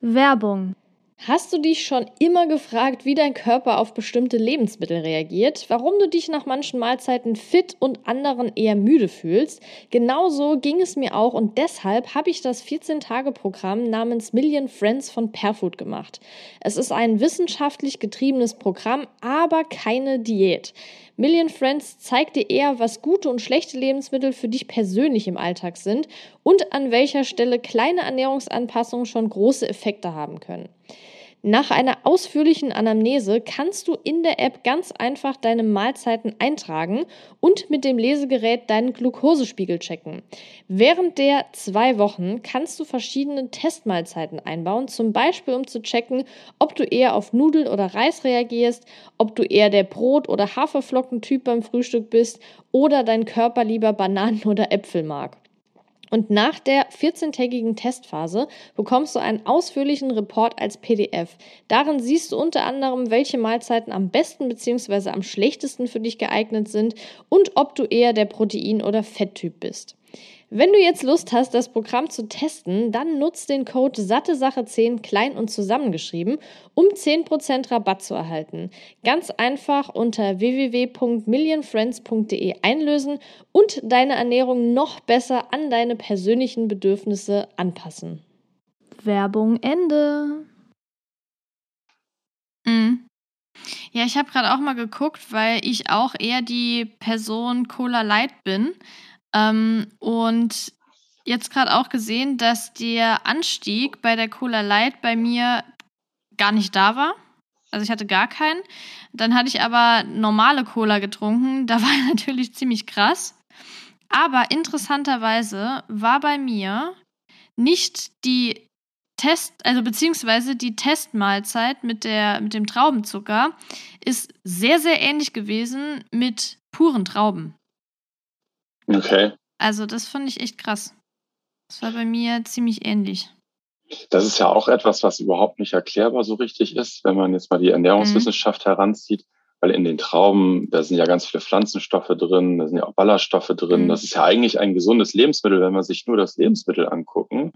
Werbung Hast du dich schon immer gefragt, wie dein Körper auf bestimmte Lebensmittel reagiert? Warum du dich nach manchen Mahlzeiten fit und anderen eher müde fühlst? Genauso ging es mir auch und deshalb habe ich das 14-Tage-Programm namens Million Friends von Perfood gemacht. Es ist ein wissenschaftlich getriebenes Programm, aber keine Diät. Million Friends zeigt dir eher, was gute und schlechte Lebensmittel für dich persönlich im Alltag sind und an welcher Stelle kleine Ernährungsanpassungen schon große Effekte haben können. Nach einer ausführlichen Anamnese kannst du in der App ganz einfach deine Mahlzeiten eintragen und mit dem Lesegerät deinen Glukosespiegel checken. Während der zwei Wochen kannst du verschiedene Testmahlzeiten einbauen, zum Beispiel um zu checken, ob du eher auf Nudeln oder Reis reagierst, ob du eher der Brot- oder Haferflockentyp beim Frühstück bist oder dein Körper lieber Bananen oder Äpfel mag. Und nach der 14-tägigen Testphase bekommst du einen ausführlichen Report als PDF. Darin siehst du unter anderem, welche Mahlzeiten am besten bzw. am schlechtesten für dich geeignet sind und ob du eher der Protein- oder Fetttyp bist. Wenn du jetzt Lust hast, das Programm zu testen, dann nutzt den Code SatteSache10 klein und zusammengeschrieben, um 10% Rabatt zu erhalten. Ganz einfach unter www.millionfriends.de einlösen und deine Ernährung noch besser an deine persönlichen Bedürfnisse anpassen. Werbung Ende. Mhm. Ja, ich habe gerade auch mal geguckt, weil ich auch eher die Person Cola Light bin. Ähm, und jetzt gerade auch gesehen, dass der Anstieg bei der Cola Light bei mir gar nicht da war. Also ich hatte gar keinen. Dann hatte ich aber normale Cola getrunken. Da war natürlich ziemlich krass. Aber interessanterweise war bei mir nicht die Test, also beziehungsweise die Testmahlzeit mit, der, mit dem Traubenzucker ist sehr, sehr ähnlich gewesen mit puren Trauben. Okay. Also das fand ich echt krass. Das war bei mir ziemlich ähnlich. Das ist ja auch etwas, was überhaupt nicht erklärbar so richtig ist, wenn man jetzt mal die Ernährungswissenschaft mhm. heranzieht, weil in den Trauben, da sind ja ganz viele Pflanzenstoffe drin, da sind ja auch Ballaststoffe drin. Mhm. Das ist ja eigentlich ein gesundes Lebensmittel, wenn man sich nur das Lebensmittel angucken.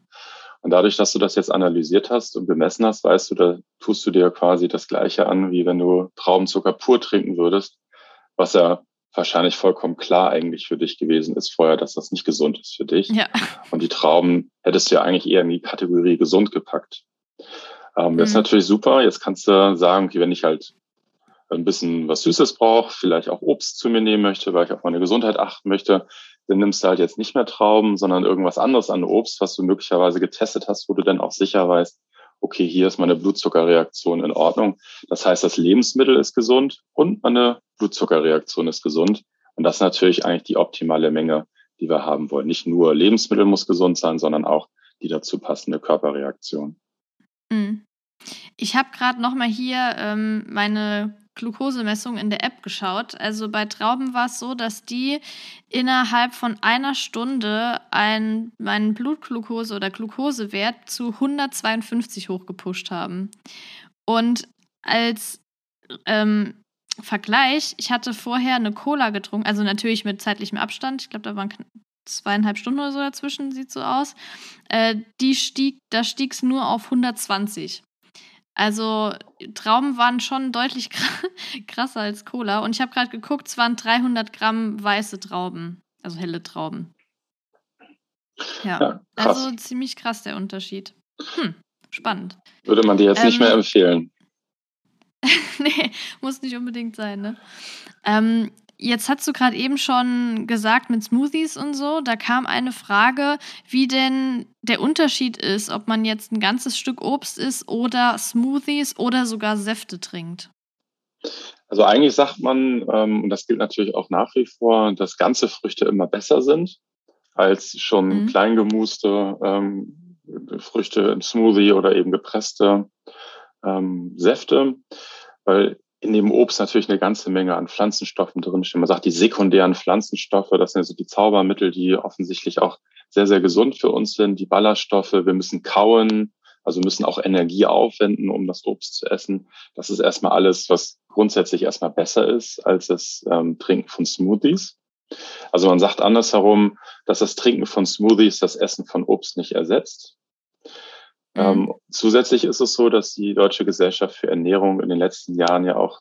Und dadurch, dass du das jetzt analysiert hast und bemessen hast, weißt du, da tust du dir quasi das Gleiche an, wie wenn du Traubenzucker pur trinken würdest, was ja wahrscheinlich vollkommen klar eigentlich für dich gewesen ist vorher, dass das nicht gesund ist für dich. Ja. Und die Trauben hättest du ja eigentlich eher in die Kategorie gesund gepackt. Ähm, das ist mhm. natürlich super. Jetzt kannst du sagen, okay, wenn ich halt ein bisschen was Süßes brauche, vielleicht auch Obst zu mir nehmen möchte, weil ich auf meine Gesundheit achten möchte, dann nimmst du halt jetzt nicht mehr Trauben, sondern irgendwas anderes an Obst, was du möglicherweise getestet hast, wo du dann auch sicher weißt, okay, hier ist meine Blutzuckerreaktion in Ordnung. Das heißt, das Lebensmittel ist gesund und meine Blutzuckerreaktion ist gesund. Und das ist natürlich eigentlich die optimale Menge, die wir haben wollen. Nicht nur Lebensmittel muss gesund sein, sondern auch die dazu passende Körperreaktion. Mhm. Ich habe gerade noch mal hier ähm, meine Glukosemessung in der App geschaut. Also bei Trauben war es so, dass die innerhalb von einer Stunde ein, meinen Blutglukose oder Glukosewert zu 152 hochgepusht haben. Und als ähm, Vergleich, ich hatte vorher eine Cola getrunken, also natürlich mit zeitlichem Abstand. Ich glaube, da waren zweieinhalb Stunden oder so dazwischen, sieht so aus. Äh, die stieg, da stieg es nur auf 120. Also Trauben waren schon deutlich krasser als Cola. Und ich habe gerade geguckt, es waren 300 Gramm weiße Trauben, also helle Trauben. Ja, ja also ziemlich krass der Unterschied. Hm, spannend. Würde man dir jetzt ähm, nicht mehr ähm, empfehlen? nee, muss nicht unbedingt sein, ne? Ähm, Jetzt hast du gerade eben schon gesagt mit Smoothies und so, da kam eine Frage, wie denn der Unterschied ist, ob man jetzt ein ganzes Stück Obst isst oder Smoothies oder sogar Säfte trinkt. Also eigentlich sagt man, ähm, und das gilt natürlich auch nach wie vor, dass ganze Früchte immer besser sind als schon mhm. kleingemuste ähm, Früchte im Smoothie oder eben gepresste ähm, Säfte, weil in dem Obst natürlich eine ganze Menge an Pflanzenstoffen drinstehen. Man sagt, die sekundären Pflanzenstoffe, das sind also die Zaubermittel, die offensichtlich auch sehr, sehr gesund für uns sind. Die Ballaststoffe, wir müssen kauen, also müssen auch Energie aufwenden, um das Obst zu essen. Das ist erstmal alles, was grundsätzlich erstmal besser ist als das ähm, Trinken von Smoothies. Also man sagt andersherum, dass das Trinken von Smoothies das Essen von Obst nicht ersetzt. Mhm. Ähm, zusätzlich ist es so, dass die Deutsche Gesellschaft für Ernährung in den letzten Jahren ja auch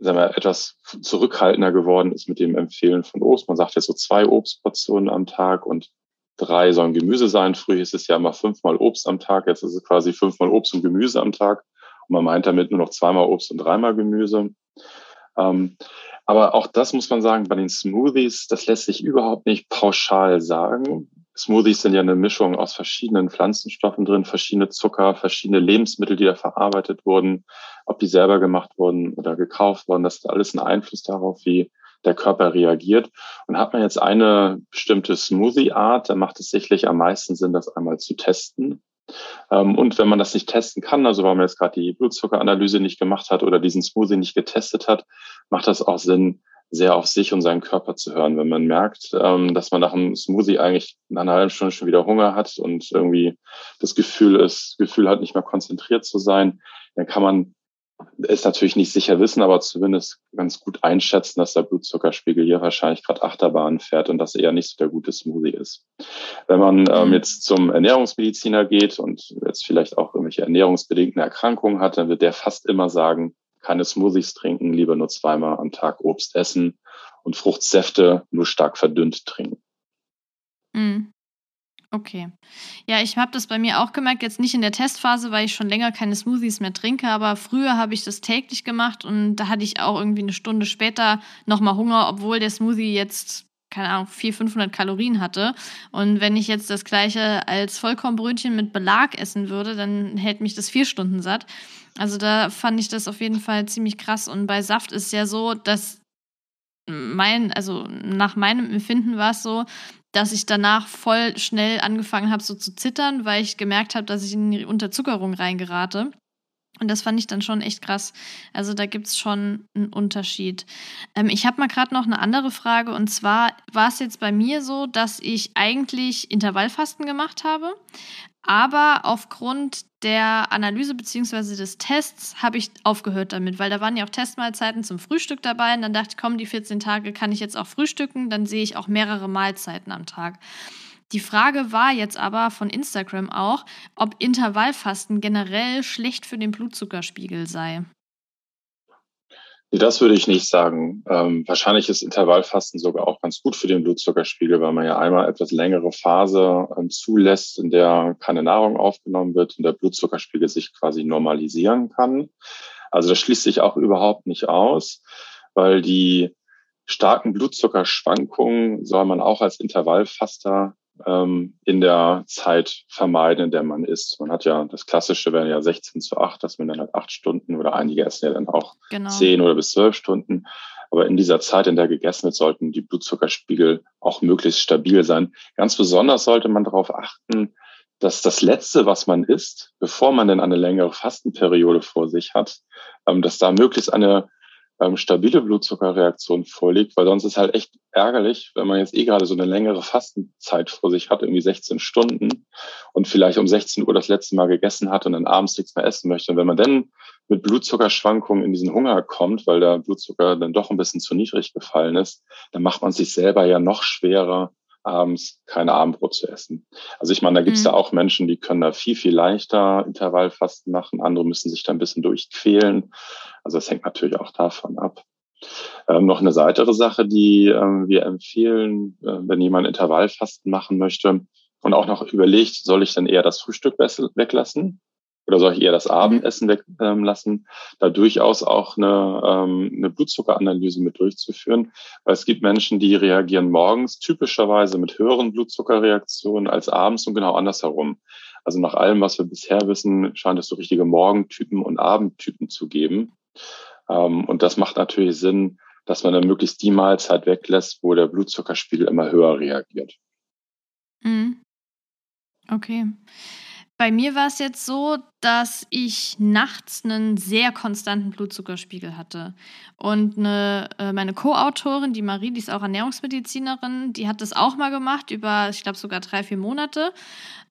sagen wir, etwas zurückhaltender geworden ist mit dem Empfehlen von Obst. Man sagt ja so zwei Obstportionen am Tag und drei sollen Gemüse sein. Früher hieß es ja immer fünfmal Obst am Tag. Jetzt ist es quasi fünfmal Obst und Gemüse am Tag. Und man meint damit nur noch zweimal Obst und dreimal Gemüse. Ähm, aber auch das muss man sagen, bei den Smoothies, das lässt sich überhaupt nicht pauschal sagen. Smoothies sind ja eine Mischung aus verschiedenen Pflanzenstoffen drin, verschiedene Zucker, verschiedene Lebensmittel, die da verarbeitet wurden, ob die selber gemacht wurden oder gekauft wurden. Das hat alles einen Einfluss darauf, wie der Körper reagiert. Und hat man jetzt eine bestimmte Smoothie-Art, dann macht es sicherlich am meisten Sinn, das einmal zu testen. Ähm, und wenn man das nicht testen kann, also weil man jetzt gerade die Blutzuckeranalyse nicht gemacht hat oder diesen Smoothie nicht getestet hat, macht das auch Sinn, sehr auf sich und seinen Körper zu hören. Wenn man merkt, ähm, dass man nach einem Smoothie eigentlich nach einer halben Stunde schon wieder Hunger hat und irgendwie das Gefühl ist, Gefühl hat, nicht mehr konzentriert zu sein, dann kann man es natürlich nicht sicher wissen, aber zumindest ganz gut einschätzen, dass der Blutzuckerspiegel hier wahrscheinlich gerade Achterbahn fährt und das eher nicht so der gute Smoothie ist. Wenn man ähm, mhm. jetzt zum Ernährungsmediziner geht und jetzt vielleicht auch irgendwelche ernährungsbedingten Erkrankungen hat, dann wird der fast immer sagen, keine Smoothies trinken, lieber nur zweimal am Tag Obst essen und Fruchtsäfte nur stark verdünnt trinken. Mhm. Okay. Ja, ich habe das bei mir auch gemerkt, jetzt nicht in der Testphase, weil ich schon länger keine Smoothies mehr trinke, aber früher habe ich das täglich gemacht und da hatte ich auch irgendwie eine Stunde später nochmal Hunger, obwohl der Smoothie jetzt, keine Ahnung, 400, 500 Kalorien hatte. Und wenn ich jetzt das gleiche als Vollkornbrötchen mit Belag essen würde, dann hält mich das vier Stunden satt. Also da fand ich das auf jeden Fall ziemlich krass. Und bei Saft ist ja so, dass mein, also nach meinem Empfinden war es so, dass ich danach voll schnell angefangen habe, so zu zittern, weil ich gemerkt habe, dass ich in die Unterzuckerung reingerate. Und das fand ich dann schon echt krass. Also da gibt es schon einen Unterschied. Ähm, ich habe mal gerade noch eine andere Frage. Und zwar war es jetzt bei mir so, dass ich eigentlich Intervallfasten gemacht habe. Aber aufgrund der Analyse bzw. des Tests habe ich aufgehört damit, weil da waren ja auch Testmahlzeiten zum Frühstück dabei. Und dann dachte ich, komm, die 14 Tage kann ich jetzt auch frühstücken. Dann sehe ich auch mehrere Mahlzeiten am Tag. Die Frage war jetzt aber von Instagram auch, ob Intervallfasten generell schlecht für den Blutzuckerspiegel sei. Nee, das würde ich nicht sagen. Ähm, wahrscheinlich ist Intervallfasten sogar auch ganz gut für den Blutzuckerspiegel, weil man ja einmal etwas längere Phase ähm, zulässt, in der keine Nahrung aufgenommen wird und der Blutzuckerspiegel sich quasi normalisieren kann. Also das schließt sich auch überhaupt nicht aus, weil die starken Blutzuckerschwankungen soll man auch als Intervallfaster ähm, in der Zeit vermeiden, in der man isst. Man hat ja, das Klassische wäre ja 16 zu 8, dass man dann halt acht Stunden oder einige essen ja dann auch genau. 10 oder bis 12 Stunden. Aber in dieser Zeit, in der gegessen wird, sollten die Blutzuckerspiegel auch möglichst stabil sein. Ganz besonders sollte man darauf achten, dass das Letzte, was man isst, bevor man dann eine längere Fastenperiode vor sich hat, ähm, dass da möglichst eine ähm, stabile Blutzuckerreaktion vorliegt, weil sonst ist halt echt ärgerlich, wenn man jetzt eh gerade so eine längere Fastenzeit vor sich hat, irgendwie 16 Stunden und vielleicht um 16 Uhr das letzte Mal gegessen hat und dann abends nichts mehr essen möchte. Und wenn man dann mit Blutzuckerschwankungen in diesen Hunger kommt, weil der Blutzucker dann doch ein bisschen zu niedrig gefallen ist, dann macht man sich selber ja noch schwerer, abends keine Abendbrot zu essen. Also ich meine, da gibt es mhm. ja auch Menschen, die können da viel, viel leichter Intervallfasten machen. Andere müssen sich da ein bisschen durchquälen. Also das hängt natürlich auch davon ab. Ähm, noch eine weitere Sache, die ähm, wir empfehlen, äh, wenn jemand Intervallfasten machen möchte und auch noch überlegt, soll ich dann eher das Frühstück weglassen oder soll ich eher das mhm. Abendessen weglassen, ähm, da durchaus auch eine, ähm, eine Blutzuckeranalyse mit durchzuführen. Weil es gibt Menschen, die reagieren morgens typischerweise mit höheren Blutzuckerreaktionen als abends und genau andersherum. Also nach allem, was wir bisher wissen, scheint es so richtige Morgentypen und Abendtypen zu geben. Ähm, und das macht natürlich Sinn, dass man dann möglichst die Mahlzeit weglässt, wo der Blutzuckerspiegel immer höher reagiert. Mhm. Okay. Bei mir war es jetzt so, dass ich nachts einen sehr konstanten Blutzuckerspiegel hatte. Und eine, äh, meine Co-Autorin, die Marie, die ist auch Ernährungsmedizinerin, die hat das auch mal gemacht, über, ich glaube, sogar drei, vier Monate.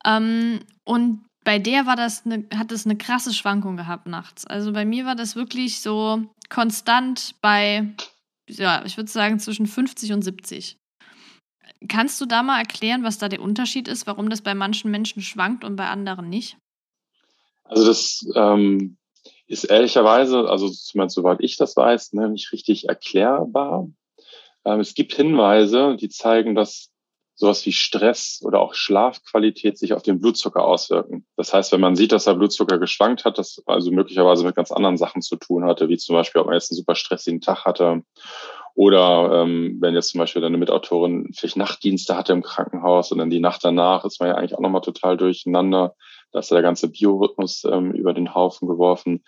Ähm, und bei der war das eine, hat es eine krasse Schwankung gehabt nachts. Also bei mir war das wirklich so konstant bei, ja, ich würde sagen, zwischen 50 und 70. Kannst du da mal erklären, was da der Unterschied ist, warum das bei manchen Menschen schwankt und bei anderen nicht? Also das ähm, ist ehrlicherweise, also zumindest soweit ich das weiß, ne, nicht richtig erklärbar. Ähm, es gibt Hinweise, die zeigen, dass sowas wie Stress oder auch Schlafqualität sich auf den Blutzucker auswirken. Das heißt, wenn man sieht, dass der Blutzucker geschwankt hat, das also möglicherweise mit ganz anderen Sachen zu tun hatte, wie zum Beispiel, ob man jetzt einen super stressigen Tag hatte oder ähm, wenn jetzt zum Beispiel deine Mitautorin vielleicht Nachtdienste hatte im Krankenhaus und dann die Nacht danach ist man ja eigentlich auch nochmal total durcheinander. Da ist der ganze Biorhythmus ähm, über den Haufen geworfen.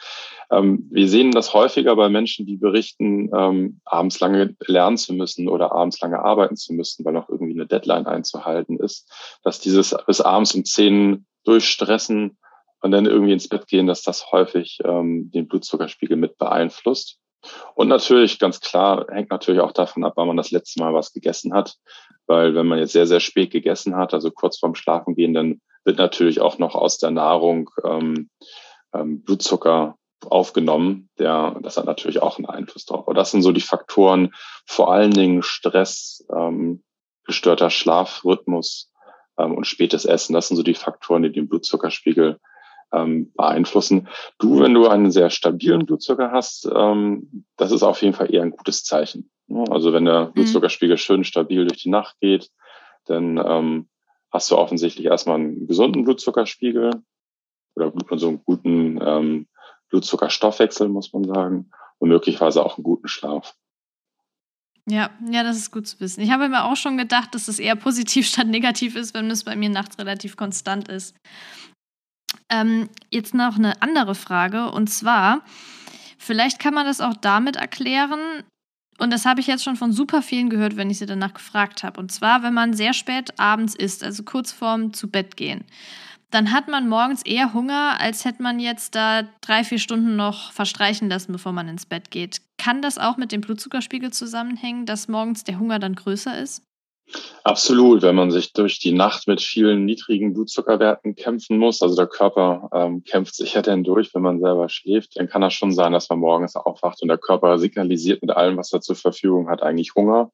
Ähm, wir sehen das häufiger bei Menschen, die berichten, ähm, abends lange lernen zu müssen oder abends lange arbeiten zu müssen, weil noch eine Deadline einzuhalten ist, dass dieses bis abends um zehn durchstressen und dann irgendwie ins Bett gehen, dass das häufig ähm, den Blutzuckerspiegel mit beeinflusst. Und natürlich, ganz klar, hängt natürlich auch davon ab, wann man das letzte Mal was gegessen hat. Weil wenn man jetzt sehr, sehr spät gegessen hat, also kurz vorm Schlafen gehen, dann wird natürlich auch noch aus der Nahrung ähm, ähm, Blutzucker aufgenommen. Der, das hat natürlich auch einen Einfluss drauf. Aber das sind so die Faktoren, vor allen Dingen Stress, ähm, gestörter Schlafrhythmus ähm, und spätes Essen. Das sind so die Faktoren, die den Blutzuckerspiegel ähm, beeinflussen. Du, wenn du einen sehr stabilen Blutzucker hast, ähm, das ist auf jeden Fall eher ein gutes Zeichen. Also wenn der mhm. Blutzuckerspiegel schön stabil durch die Nacht geht, dann ähm, hast du offensichtlich erstmal einen gesunden Blutzuckerspiegel oder so einen guten ähm, Blutzuckerstoffwechsel, muss man sagen, und möglicherweise auch einen guten Schlaf. Ja, ja, das ist gut zu wissen. Ich habe mir auch schon gedacht, dass es eher positiv statt negativ ist, wenn es bei mir nachts relativ konstant ist. Ähm, jetzt noch eine andere Frage und zwar, vielleicht kann man das auch damit erklären, und das habe ich jetzt schon von super vielen gehört, wenn ich sie danach gefragt habe. Und zwar, wenn man sehr spät abends isst, also kurz vorm zu Bett gehen, dann hat man morgens eher Hunger, als hätte man jetzt da drei, vier Stunden noch verstreichen lassen, bevor man ins Bett geht. Kann das auch mit dem Blutzuckerspiegel zusammenhängen, dass morgens der Hunger dann größer ist? Absolut, wenn man sich durch die Nacht mit vielen niedrigen Blutzuckerwerten kämpfen muss, also der Körper ähm, kämpft sich ja dann durch, wenn man selber schläft, dann kann das schon sein, dass man morgens aufwacht und der Körper signalisiert mit allem, was er zur Verfügung hat, eigentlich Hunger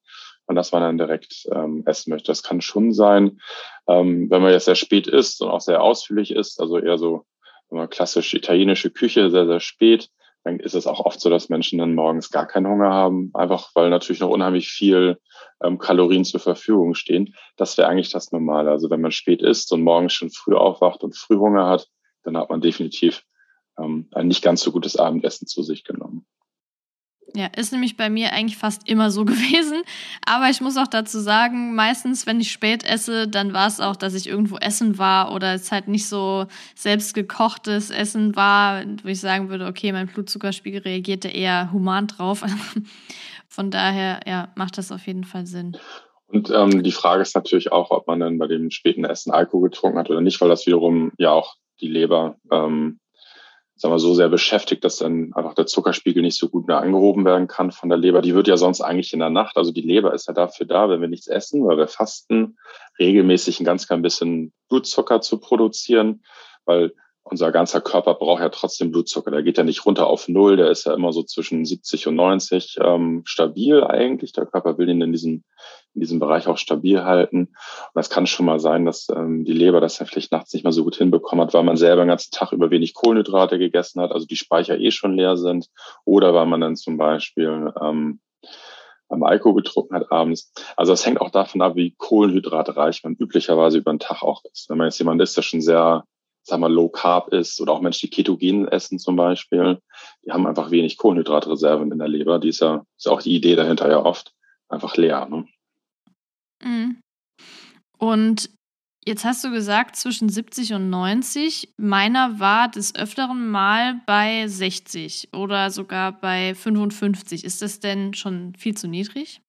und dass man dann direkt ähm, essen möchte. Das kann schon sein, ähm, wenn man jetzt sehr spät isst und auch sehr ausführlich ist, also eher so wenn man klassisch italienische Küche, sehr, sehr spät, dann ist es auch oft so, dass Menschen dann morgens gar keinen Hunger haben, einfach weil natürlich noch unheimlich viel ähm, Kalorien zur Verfügung stehen. Das wäre eigentlich das Normale. Also wenn man spät isst und morgens schon früh aufwacht und früh Hunger hat, dann hat man definitiv ähm, ein nicht ganz so gutes Abendessen zu sich genommen. Ja, ist nämlich bei mir eigentlich fast immer so gewesen. Aber ich muss auch dazu sagen, meistens, wenn ich spät esse, dann war es auch, dass ich irgendwo essen war oder es halt nicht so selbst gekochtes Essen war, wo ich sagen würde, okay, mein Blutzuckerspiegel reagierte eher human drauf. Von daher, ja, macht das auf jeden Fall Sinn. Und ähm, die Frage ist natürlich auch, ob man dann bei dem späten Essen Alkohol getrunken hat oder nicht, weil das wiederum ja auch die Leber ähm, sagen wir, so sehr beschäftigt, dass dann einfach der Zuckerspiegel nicht so gut mehr angehoben werden kann von der Leber. Die wird ja sonst eigentlich in der Nacht, also die Leber ist ja dafür da, wenn wir nichts essen, weil wir fasten, regelmäßig ein ganz klein bisschen Blutzucker zu produzieren, weil unser ganzer Körper braucht ja trotzdem Blutzucker. Der geht ja nicht runter auf Null, der ist ja immer so zwischen 70 und 90 ähm, stabil eigentlich. Der Körper will ihn in diesem, in diesem Bereich auch stabil halten. Und das kann schon mal sein, dass ähm, die Leber das ja vielleicht nachts nicht mehr so gut hinbekommen hat, weil man selber den ganzen Tag über wenig Kohlenhydrate gegessen hat, also die Speicher eh schon leer sind. Oder weil man dann zum Beispiel ähm, am Alkohol getrunken hat abends. Also das hängt auch davon ab, wie kohlenhydratreich man üblicherweise über den Tag auch ist. Wenn man jetzt jemand ist, der schon sehr sag mal, Low Carb ist oder auch Menschen, die Ketogen essen zum Beispiel, die haben einfach wenig Kohlenhydratreserven in der Leber. Die ist ja, ist auch die Idee dahinter ja oft einfach leer. Ne? Mhm. Und jetzt hast du gesagt, zwischen 70 und 90. Meiner war des Öfteren mal bei 60 oder sogar bei 55. Ist das denn schon viel zu niedrig?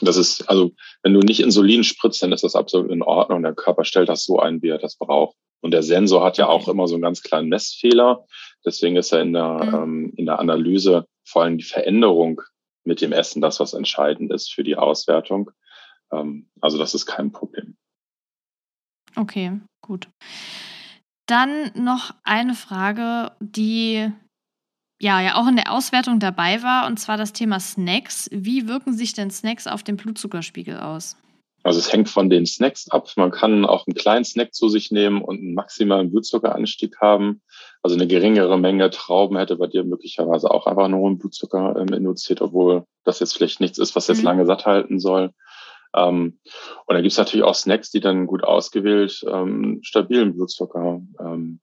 Das ist, also, wenn du nicht Insulin spritzt, dann ist das absolut in Ordnung. Der Körper stellt das so ein, wie er das braucht. Und der Sensor hat ja auch immer so einen ganz kleinen Messfehler. Deswegen ist er in der, mhm. ähm, in der Analyse vor allem die Veränderung mit dem Essen das, was entscheidend ist für die Auswertung. Ähm, also das ist kein Problem. Okay, gut. Dann noch eine Frage, die ja, ja auch in der Auswertung dabei war, und zwar das Thema Snacks. Wie wirken sich denn Snacks auf den Blutzuckerspiegel aus? Also es hängt von den Snacks ab. Man kann auch einen kleinen Snack zu sich nehmen und einen maximalen Blutzuckeranstieg haben. Also eine geringere Menge Trauben hätte bei dir möglicherweise auch einfach nur einen Blutzucker ähm, induziert, obwohl das jetzt vielleicht nichts ist, was jetzt mhm. lange satt halten soll. Ähm, und dann gibt's natürlich auch Snacks, die dann gut ausgewählt ähm, stabilen Blutzucker ähm,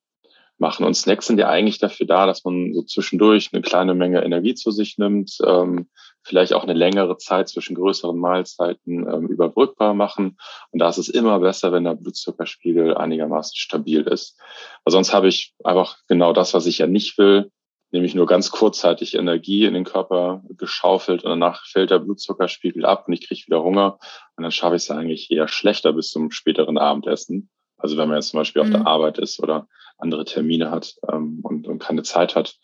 machen. Und Snacks sind ja eigentlich dafür da, dass man so zwischendurch eine kleine Menge Energie zu sich nimmt, ähm, vielleicht auch eine längere Zeit zwischen größeren Mahlzeiten ähm, überbrückbar machen. Und da ist es immer besser, wenn der Blutzuckerspiegel einigermaßen stabil ist. Weil sonst habe ich einfach genau das, was ich ja nicht will, nämlich nur ganz kurzzeitig Energie in den Körper geschaufelt und danach fällt der Blutzuckerspiegel ab und ich kriege wieder Hunger und dann schaffe ich es eigentlich eher schlechter bis zum späteren Abendessen. Also wenn man jetzt zum Beispiel mhm. auf der mhm. Arbeit ist oder andere Termine hat ähm, und, und keine Zeit hat,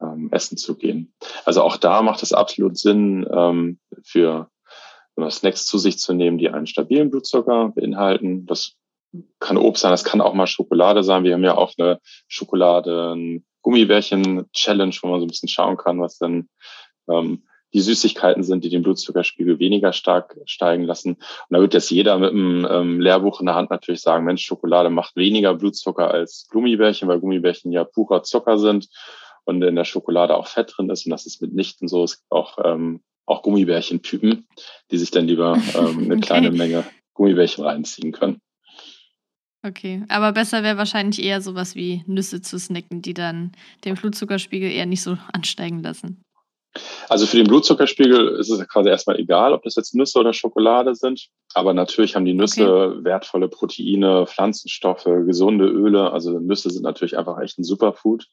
ähm, essen zu gehen. Also auch da macht es absolut Sinn, ähm, für Snacks zu sich zu nehmen, die einen stabilen Blutzucker beinhalten. Das kann Obst sein, das kann auch mal Schokolade sein. Wir haben ja auch eine Schokolade, Gummibärchen-Challenge, wo man so ein bisschen schauen kann, was dann ähm, die Süßigkeiten sind, die den Blutzuckerspiegel weniger stark steigen lassen. Und da wird jetzt jeder mit einem ähm, Lehrbuch in der Hand natürlich sagen, Mensch, Schokolade macht weniger Blutzucker als Gummibärchen, weil Gummibärchen ja purer Zucker sind und in der Schokolade auch Fett drin ist. Und das ist mitnichten so. Es gibt auch, ähm, auch Gummibärchen-Typen, die sich dann lieber ähm, eine okay. kleine Menge Gummibärchen reinziehen können. Okay, aber besser wäre wahrscheinlich eher sowas wie Nüsse zu snacken, die dann den Blutzuckerspiegel eher nicht so ansteigen lassen. Also für den Blutzuckerspiegel ist es quasi erstmal egal, ob das jetzt Nüsse oder Schokolade sind. Aber natürlich haben die Nüsse okay. wertvolle Proteine, Pflanzenstoffe, gesunde Öle. Also Nüsse sind natürlich einfach echt ein Superfood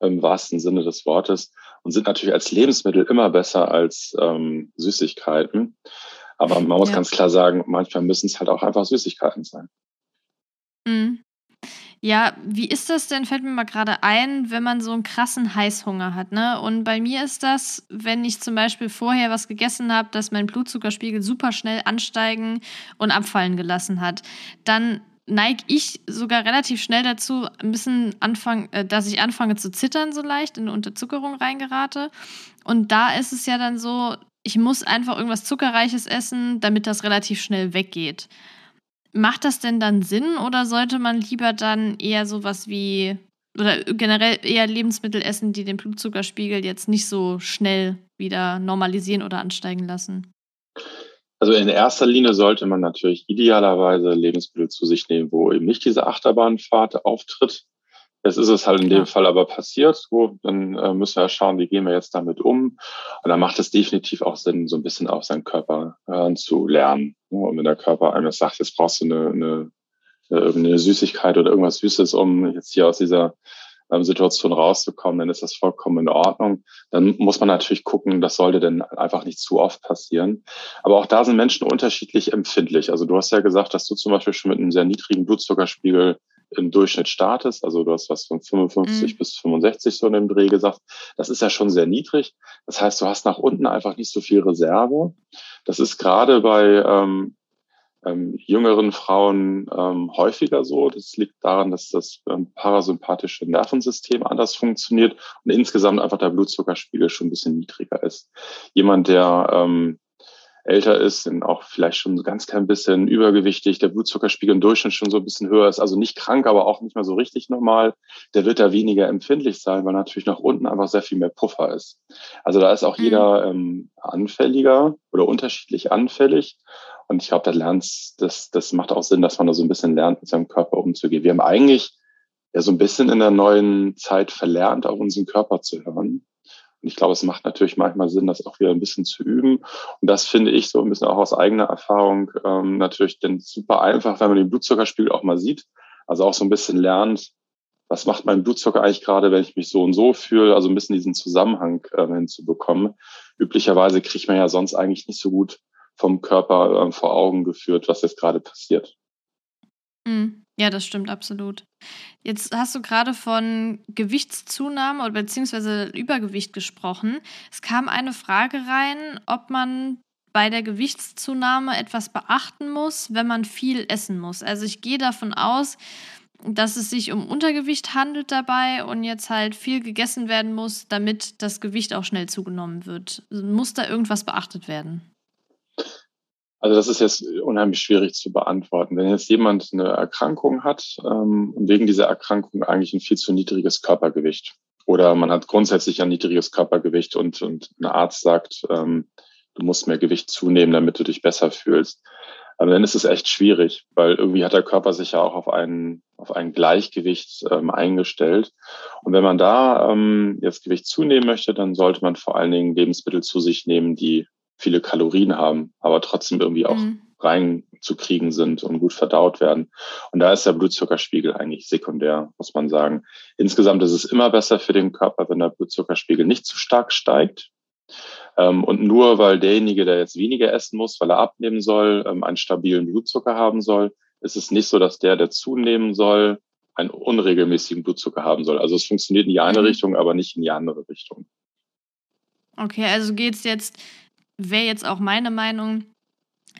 im wahrsten Sinne des Wortes und sind natürlich als Lebensmittel immer besser als ähm, Süßigkeiten. Aber man muss ja. ganz klar sagen, manchmal müssen es halt auch einfach Süßigkeiten sein. Mhm. Ja, wie ist das denn, fällt mir mal gerade ein, wenn man so einen krassen Heißhunger hat, ne? Und bei mir ist das, wenn ich zum Beispiel vorher was gegessen habe, dass mein Blutzuckerspiegel super schnell ansteigen und abfallen gelassen hat. Dann neige ich sogar relativ schnell dazu, ein bisschen anfangen, äh, dass ich anfange zu zittern so leicht, in eine Unterzuckerung reingerate. Und da ist es ja dann so, ich muss einfach irgendwas Zuckerreiches essen, damit das relativ schnell weggeht. Macht das denn dann Sinn oder sollte man lieber dann eher sowas wie oder generell eher Lebensmittel essen, die den Blutzuckerspiegel jetzt nicht so schnell wieder normalisieren oder ansteigen lassen? Also in erster Linie sollte man natürlich idealerweise Lebensmittel zu sich nehmen, wo eben nicht diese Achterbahnfahrt auftritt. Jetzt ist es halt in dem Fall aber passiert. So, dann äh, müssen wir schauen, wie gehen wir jetzt damit um. Und dann macht es definitiv auch Sinn, so ein bisschen auf seinen Körper äh, zu lernen. Und wenn der Körper einem sagt, jetzt brauchst du eine, eine, eine Süßigkeit oder irgendwas Süßes, um jetzt hier aus dieser ähm, Situation rauszukommen, dann ist das vollkommen in Ordnung. Dann muss man natürlich gucken, das sollte denn einfach nicht zu oft passieren. Aber auch da sind Menschen unterschiedlich empfindlich. Also du hast ja gesagt, dass du zum Beispiel schon mit einem sehr niedrigen Blutzuckerspiegel im Durchschnitt startest, also du hast was von 55 mhm. bis 65 so in dem Dreh gesagt, das ist ja schon sehr niedrig. Das heißt, du hast nach unten einfach nicht so viel Reserve. Das ist gerade bei ähm, ähm, jüngeren Frauen ähm, häufiger so. Das liegt daran, dass das ähm, parasympathische Nervensystem anders funktioniert und insgesamt einfach der Blutzuckerspiegel schon ein bisschen niedriger ist. Jemand, der ähm, älter ist und auch vielleicht schon ganz klein bisschen übergewichtig, der Blutzuckerspiegel im Durchschnitt schon so ein bisschen höher ist, also nicht krank, aber auch nicht mehr so richtig normal, der wird da weniger empfindlich sein, weil natürlich nach unten einfach sehr viel mehr Puffer ist. Also da ist auch mhm. jeder ähm, anfälliger oder unterschiedlich anfällig. Und ich glaube, da lernt das, das macht auch Sinn, dass man da so ein bisschen lernt, mit seinem Körper umzugehen. Wir haben eigentlich ja so ein bisschen in der neuen Zeit verlernt, auf unseren Körper zu hören. Und ich glaube, es macht natürlich manchmal Sinn, das auch wieder ein bisschen zu üben. Und das finde ich so ein bisschen auch aus eigener Erfahrung ähm, natürlich dann super einfach, wenn man den Blutzuckerspiegel auch mal sieht. Also auch so ein bisschen lernt, was macht mein Blutzucker eigentlich gerade, wenn ich mich so und so fühle, also ein bisschen diesen Zusammenhang äh, hinzubekommen. Üblicherweise kriegt man ja sonst eigentlich nicht so gut vom Körper äh, vor Augen geführt, was jetzt gerade passiert. Mhm. Ja, das stimmt absolut. Jetzt hast du gerade von Gewichtszunahme oder beziehungsweise Übergewicht gesprochen. Es kam eine Frage rein, ob man bei der Gewichtszunahme etwas beachten muss, wenn man viel essen muss. Also ich gehe davon aus, dass es sich um Untergewicht handelt dabei und jetzt halt viel gegessen werden muss, damit das Gewicht auch schnell zugenommen wird. Muss da irgendwas beachtet werden? Also das ist jetzt unheimlich schwierig zu beantworten. Wenn jetzt jemand eine Erkrankung hat ähm, und wegen dieser Erkrankung eigentlich ein viel zu niedriges Körpergewicht oder man hat grundsätzlich ein niedriges Körpergewicht und, und ein Arzt sagt, ähm, du musst mehr Gewicht zunehmen, damit du dich besser fühlst, ähm, dann ist es echt schwierig, weil irgendwie hat der Körper sich ja auch auf ein, auf ein Gleichgewicht ähm, eingestellt. Und wenn man da ähm, jetzt Gewicht zunehmen möchte, dann sollte man vor allen Dingen Lebensmittel zu sich nehmen, die viele Kalorien haben, aber trotzdem irgendwie auch mhm. reinzukriegen sind und gut verdaut werden. Und da ist der Blutzuckerspiegel eigentlich sekundär, muss man sagen. Insgesamt ist es immer besser für den Körper, wenn der Blutzuckerspiegel nicht zu stark steigt. Ähm, und nur weil derjenige, der jetzt weniger essen muss, weil er abnehmen soll, ähm, einen stabilen Blutzucker haben soll, ist es nicht so, dass der, der zunehmen soll, einen unregelmäßigen Blutzucker haben soll. Also es funktioniert in die eine mhm. Richtung, aber nicht in die andere Richtung. Okay, also geht es jetzt wäre jetzt auch meine Meinung,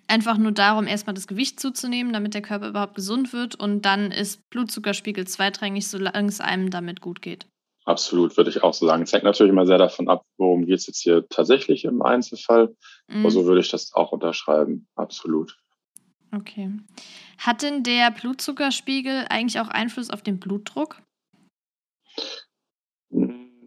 einfach nur darum, erstmal das Gewicht zuzunehmen, damit der Körper überhaupt gesund wird und dann ist Blutzuckerspiegel zweitrangig, solange es einem damit gut geht. Absolut, würde ich auch so sagen. Es hängt natürlich immer sehr davon ab, worum geht es jetzt hier tatsächlich im Einzelfall. Mhm. Aber so würde ich das auch unterschreiben. Absolut. Okay. Hat denn der Blutzuckerspiegel eigentlich auch Einfluss auf den Blutdruck?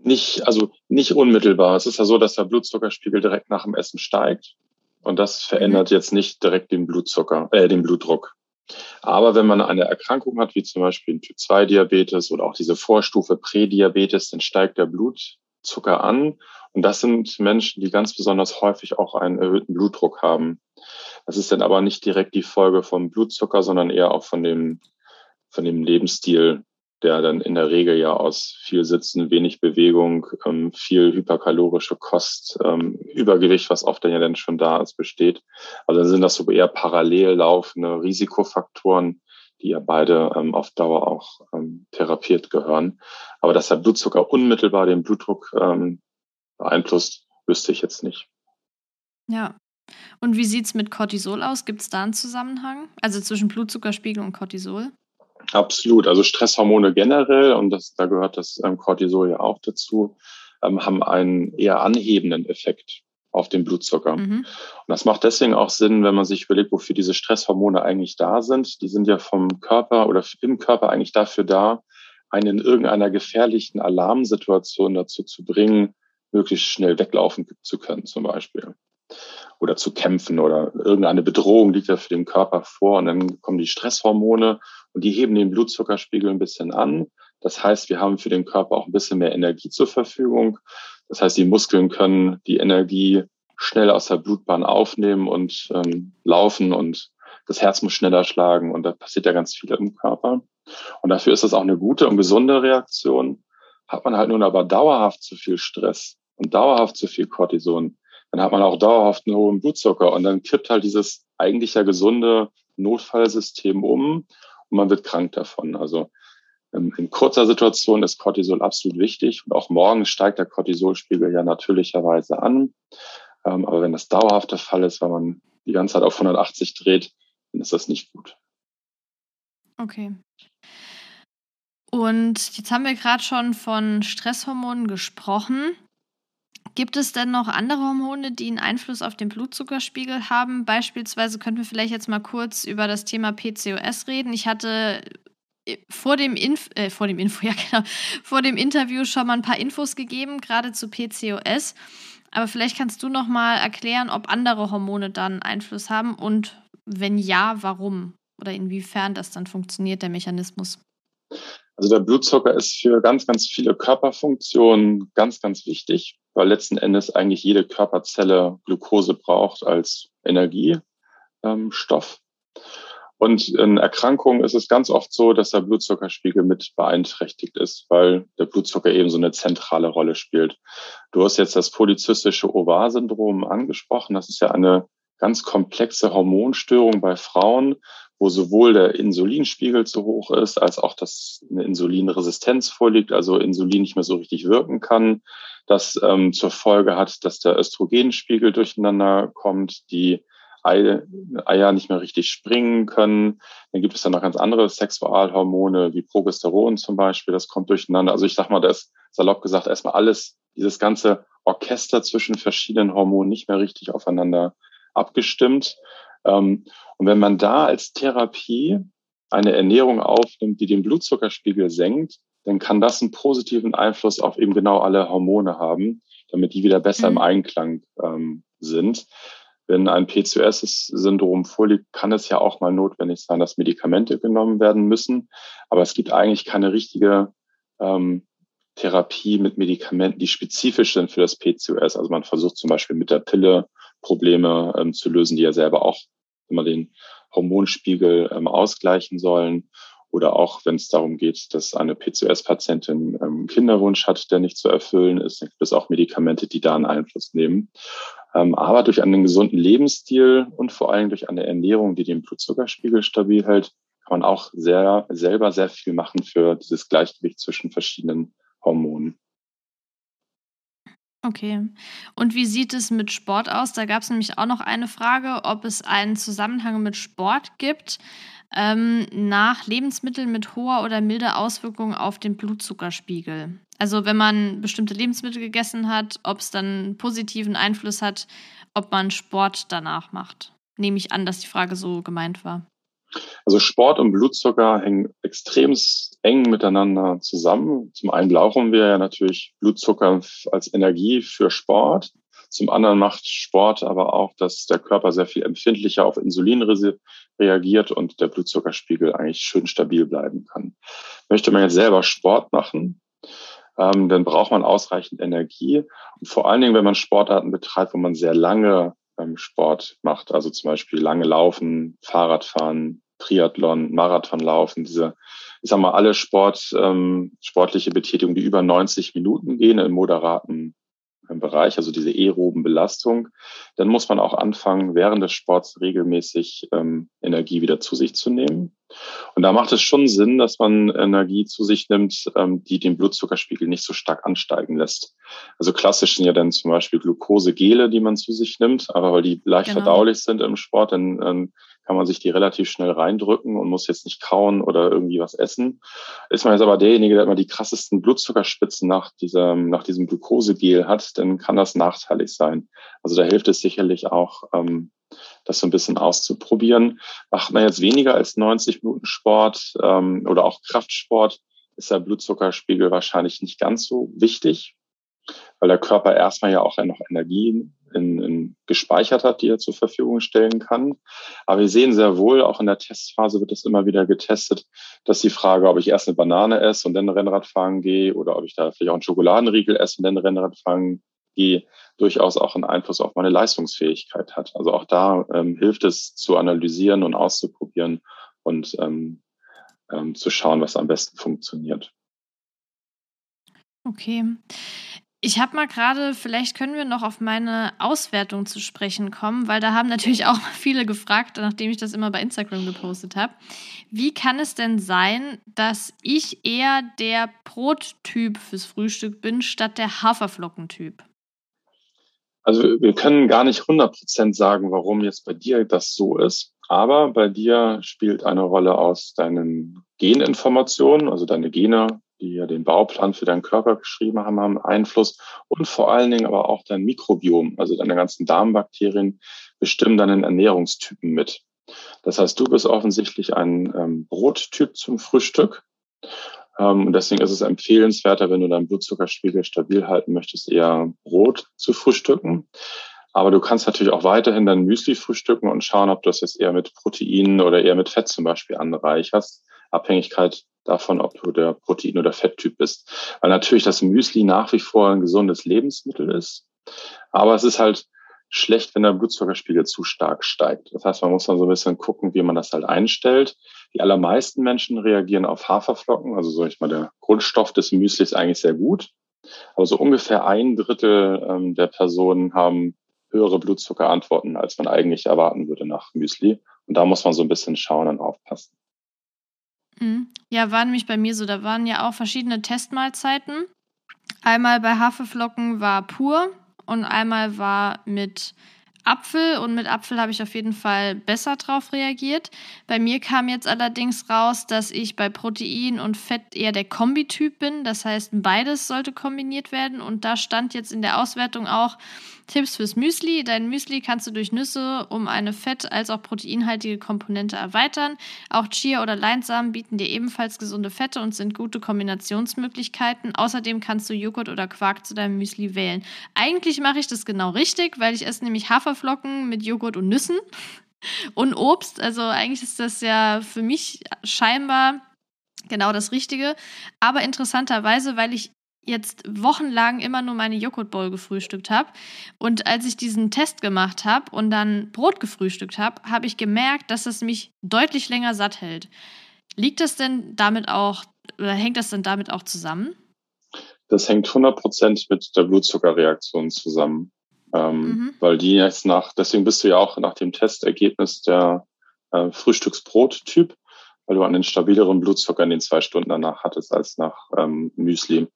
Nicht, also nicht unmittelbar. Es ist ja so, dass der Blutzuckerspiegel direkt nach dem Essen steigt. Und das verändert mhm. jetzt nicht direkt den Blutzucker, äh, den Blutdruck. Aber wenn man eine Erkrankung hat, wie zum Beispiel ein Typ-2-Diabetes oder auch diese Vorstufe Prädiabetes, dann steigt der Blutzucker an. Und das sind Menschen, die ganz besonders häufig auch einen erhöhten Blutdruck haben. Das ist dann aber nicht direkt die Folge vom Blutzucker, sondern eher auch von dem, von dem Lebensstil, der dann in der Regel ja aus viel Sitzen, wenig Bewegung, ähm, viel hyperkalorische Kost, ähm, Übergewicht, was oft dann ja dann schon da ist, besteht. Also dann sind das so eher parallel laufende Risikofaktoren, die ja beide ähm, auf Dauer auch therapiert gehören. Aber dass der Blutzucker unmittelbar den Blutdruck beeinflusst, wüsste ich jetzt nicht. Ja. Und wie sieht's mit Cortisol aus? Gibt es da einen Zusammenhang? Also zwischen Blutzuckerspiegel und Cortisol? Absolut. Also Stresshormone generell, und das, da gehört das ähm, Cortisol ja auch dazu, ähm, haben einen eher anhebenden Effekt auf den Blutzucker. Mhm. Und das macht deswegen auch Sinn, wenn man sich überlegt, wofür diese Stresshormone eigentlich da sind. Die sind ja vom Körper oder im Körper eigentlich dafür da, einen in irgendeiner gefährlichen Alarmsituation dazu zu bringen, möglichst schnell weglaufen zu können, zum Beispiel oder zu kämpfen oder irgendeine Bedrohung liegt ja für den Körper vor und dann kommen die Stresshormone und die heben den Blutzuckerspiegel ein bisschen an. Das heißt, wir haben für den Körper auch ein bisschen mehr Energie zur Verfügung. Das heißt, die Muskeln können die Energie schnell aus der Blutbahn aufnehmen und ähm, laufen und das Herz muss schneller schlagen und da passiert ja ganz viel im Körper. Und dafür ist das auch eine gute und gesunde Reaktion. Hat man halt nun aber dauerhaft zu viel Stress und dauerhaft zu viel Cortison, dann hat man auch dauerhaft einen hohen Blutzucker und dann kippt halt dieses eigentlich ja gesunde Notfallsystem um und man wird krank davon. Also ähm, in kurzer Situation ist Cortisol absolut wichtig und auch morgens steigt der Cortisolspiegel ja natürlicherweise an. Ähm, aber wenn das dauerhaft der Fall ist, weil man die ganze Zeit auf 180 dreht, dann ist das nicht gut. Okay. Und jetzt haben wir gerade schon von Stresshormonen gesprochen. Gibt es denn noch andere Hormone, die einen Einfluss auf den Blutzuckerspiegel haben? Beispielsweise könnten wir vielleicht jetzt mal kurz über das Thema PCOS reden. Ich hatte äh, vor dem, Inf äh, vor dem Info, ja genau, vor dem Interview schon mal ein paar Infos gegeben, gerade zu PCOS. Aber vielleicht kannst du noch mal erklären, ob andere Hormone dann Einfluss haben und wenn ja, warum oder inwiefern das dann funktioniert, der Mechanismus. Also der Blutzucker ist für ganz, ganz viele Körperfunktionen ganz, ganz wichtig weil letzten Endes eigentlich jede Körperzelle Glucose braucht als Energiestoff. Und in Erkrankungen ist es ganz oft so, dass der Blutzuckerspiegel mit beeinträchtigt ist, weil der Blutzucker eben so eine zentrale Rolle spielt. Du hast jetzt das polyzystische Ovar-Syndrom angesprochen. Das ist ja eine ganz komplexe Hormonstörung bei Frauen, wo sowohl der Insulinspiegel zu hoch ist, als auch, dass eine Insulinresistenz vorliegt, also Insulin nicht mehr so richtig wirken kann das ähm, zur Folge hat, dass der Östrogenspiegel durcheinander kommt, die Eier nicht mehr richtig springen können. Dann gibt es dann noch ganz andere Sexualhormone wie Progesteron zum Beispiel. Das kommt durcheinander. Also ich sag mal, da ist salopp gesagt erstmal alles, dieses ganze Orchester zwischen verschiedenen Hormonen nicht mehr richtig aufeinander abgestimmt. Ähm, und wenn man da als Therapie eine Ernährung aufnimmt, die den Blutzuckerspiegel senkt, dann kann das einen positiven Einfluss auf eben genau alle Hormone haben, damit die wieder besser mhm. im Einklang ähm, sind. Wenn ein PCOS-Syndrom vorliegt, kann es ja auch mal notwendig sein, dass Medikamente genommen werden müssen. Aber es gibt eigentlich keine richtige ähm, Therapie mit Medikamenten, die spezifisch sind für das PCOS. Also man versucht zum Beispiel mit der Pille Probleme ähm, zu lösen, die ja selber auch immer den Hormonspiegel ähm, ausgleichen sollen. Oder auch, wenn es darum geht, dass eine PCOS-Patientin ähm, Kinderwunsch hat, der nicht zu erfüllen ist, dann gibt es auch Medikamente, die da einen Einfluss nehmen. Ähm, aber durch einen gesunden Lebensstil und vor allem durch eine Ernährung, die den Blutzuckerspiegel stabil hält, kann man auch sehr, selber sehr viel machen für dieses Gleichgewicht zwischen verschiedenen Hormonen. Okay. Und wie sieht es mit Sport aus? Da gab es nämlich auch noch eine Frage, ob es einen Zusammenhang mit Sport gibt ähm, nach Lebensmitteln mit hoher oder milder Auswirkung auf den Blutzuckerspiegel. Also wenn man bestimmte Lebensmittel gegessen hat, ob es dann positiven Einfluss hat, ob man Sport danach macht. Nehme ich an, dass die Frage so gemeint war. Also Sport und Blutzucker hängen extrem eng miteinander zusammen. Zum einen brauchen wir ja natürlich Blutzucker als Energie für Sport. Zum anderen macht Sport aber auch, dass der Körper sehr viel empfindlicher auf Insulin reagiert und der Blutzuckerspiegel eigentlich schön stabil bleiben kann. Möchte man jetzt selber Sport machen, ähm, dann braucht man ausreichend Energie. Und vor allen Dingen, wenn man Sportarten betreibt, wo man sehr lange ähm, Sport macht, also zum Beispiel lange Laufen, Fahrradfahren, Triathlon, Marathonlaufen, diese, ich sag mal, alle Sport, ähm, sportliche Betätigung, die über 90 Minuten gehen, im moderaten Bereich, also diese aeroben Belastung, dann muss man auch anfangen, während des Sports regelmäßig ähm, Energie wieder zu sich zu nehmen. Und da macht es schon Sinn, dass man Energie zu sich nimmt, ähm, die den Blutzuckerspiegel nicht so stark ansteigen lässt. Also klassisch sind ja dann zum Beispiel Glukosegele, die man zu sich nimmt, aber weil die leicht genau. verdaulich sind im Sport, dann ähm, kann man sich die relativ schnell reindrücken und muss jetzt nicht kauen oder irgendwie was essen. Ist man jetzt aber derjenige, der immer die krassesten Blutzuckerspitzen nach diesem, nach diesem Glukosegel hat, dann kann das nachteilig sein. Also da hilft es sicherlich auch, ähm, das so ein bisschen auszuprobieren. Macht man jetzt weniger als 90 Minuten Sport ähm, oder auch Kraftsport, ist der Blutzuckerspiegel wahrscheinlich nicht ganz so wichtig, weil der Körper erstmal ja auch noch Energie in, in gespeichert hat, die er zur Verfügung stellen kann. Aber wir sehen sehr wohl, auch in der Testphase wird es immer wieder getestet, dass die Frage, ob ich erst eine Banane esse und dann Rennrad fahren gehe oder ob ich da vielleicht auch einen Schokoladenriegel esse und dann Rennrad fahren gehe, durchaus auch einen Einfluss auf meine Leistungsfähigkeit hat. Also auch da ähm, hilft es zu analysieren und auszuprobieren und ähm, ähm, zu schauen, was am besten funktioniert. Okay. Ich habe mal gerade, vielleicht können wir noch auf meine Auswertung zu sprechen kommen, weil da haben natürlich auch viele gefragt, nachdem ich das immer bei Instagram gepostet habe. Wie kann es denn sein, dass ich eher der Brottyp fürs Frühstück bin, statt der Haferflockentyp? Also wir können gar nicht 100% sagen, warum jetzt bei dir das so ist. Aber bei dir spielt eine Rolle aus deinen Geninformationen, also deine Gene die ja den Bauplan für deinen Körper geschrieben haben, haben Einfluss und vor allen Dingen aber auch dein Mikrobiom, also deine ganzen Darmbakterien bestimmen deinen Ernährungstypen mit. Das heißt, du bist offensichtlich ein ähm, Brottyp zum Frühstück. Ähm, und deswegen ist es empfehlenswerter, wenn du deinen Blutzuckerspiegel stabil halten möchtest, eher Brot zu frühstücken. Aber du kannst natürlich auch weiterhin dein Müsli frühstücken und schauen, ob du das jetzt eher mit Proteinen oder eher mit Fett zum Beispiel anreicherst. Abhängigkeit davon, ob du der Protein- oder Fetttyp bist. Weil natürlich das Müsli nach wie vor ein gesundes Lebensmittel ist. Aber es ist halt schlecht, wenn der Blutzuckerspiegel zu stark steigt. Das heißt, man muss dann so ein bisschen gucken, wie man das halt einstellt. Die allermeisten Menschen reagieren auf Haferflocken. Also so ich mal, der Grundstoff des Müsli ist eigentlich sehr gut. Aber so ungefähr ein Drittel ähm, der Personen haben höhere Blutzuckerantworten, als man eigentlich erwarten würde nach Müsli. Und da muss man so ein bisschen schauen und aufpassen. Mhm. Ja, war nämlich bei mir so. Da waren ja auch verschiedene Testmahlzeiten. Einmal bei Haferflocken war pur und einmal war mit Apfel und mit Apfel habe ich auf jeden Fall besser drauf reagiert. Bei mir kam jetzt allerdings raus, dass ich bei Protein und Fett eher der Kombityp bin. Das heißt, beides sollte kombiniert werden und da stand jetzt in der Auswertung auch, Tipps fürs Müsli. Dein Müsli kannst du durch Nüsse um eine fett- als auch proteinhaltige Komponente erweitern. Auch Chia oder Leinsamen bieten dir ebenfalls gesunde Fette und sind gute Kombinationsmöglichkeiten. Außerdem kannst du Joghurt oder Quark zu deinem Müsli wählen. Eigentlich mache ich das genau richtig, weil ich esse nämlich Haferflocken mit Joghurt und Nüssen und Obst. Also eigentlich ist das ja für mich scheinbar genau das Richtige. Aber interessanterweise, weil ich jetzt wochenlang immer nur meine Joghurtbowl gefrühstückt habe. Und als ich diesen Test gemacht habe und dann Brot gefrühstückt habe, habe ich gemerkt, dass es mich deutlich länger satt hält. Liegt das denn damit auch, oder hängt das denn damit auch zusammen? Das hängt 100% mit der Blutzuckerreaktion zusammen. Ähm, mhm. Weil die jetzt nach, deswegen bist du ja auch nach dem Testergebnis der äh, Frühstücksbrot-Typ, weil du einen stabileren Blutzucker in den zwei Stunden danach hattest als nach ähm, Müsli.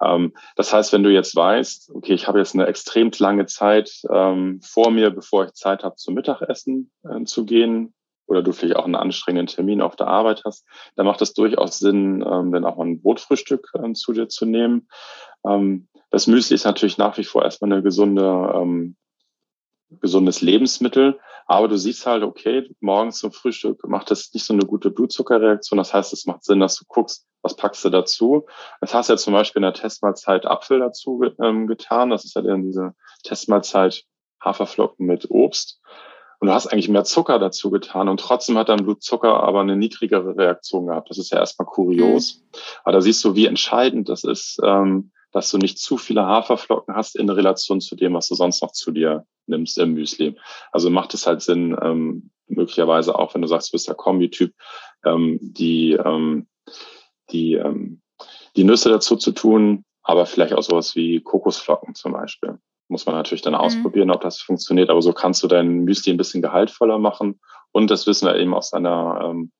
Ähm, das heißt, wenn du jetzt weißt, okay, ich habe jetzt eine extrem lange Zeit ähm, vor mir, bevor ich Zeit habe, zum Mittagessen äh, zu gehen, oder du vielleicht auch einen anstrengenden Termin auf der Arbeit hast, dann macht es durchaus Sinn, ähm, dann auch mal ein Brotfrühstück ähm, zu dir zu nehmen. Ähm, das Müsli ist natürlich nach wie vor erstmal eine gesunde ähm, gesundes Lebensmittel. Aber du siehst halt, okay, morgens zum Frühstück macht das nicht so eine gute Blutzuckerreaktion. Das heißt, es macht Sinn, dass du guckst, was packst du dazu. Das hast du ja zum Beispiel in der Testmahlzeit Apfel dazu ähm, getan. Das ist ja dann diese Testmahlzeit Haferflocken mit Obst. Und du hast eigentlich mehr Zucker dazu getan und trotzdem hat dein Blutzucker aber eine niedrigere Reaktion gehabt. Das ist ja erstmal kurios. Mhm. Aber da siehst du, wie entscheidend das ist, ähm, dass du nicht zu viele Haferflocken hast in Relation zu dem, was du sonst noch zu dir nimmst im Müsli. Also macht es halt Sinn, ähm, möglicherweise auch, wenn du sagst, du bist der Kombi-Typ, ähm, die, ähm, die, ähm, die Nüsse dazu zu tun, aber vielleicht auch sowas wie Kokosflocken zum Beispiel. Muss man natürlich dann mhm. ausprobieren, ob das funktioniert, aber so kannst du dein Müsli ein bisschen gehaltvoller machen. Und das wissen wir eben aus einer ähm,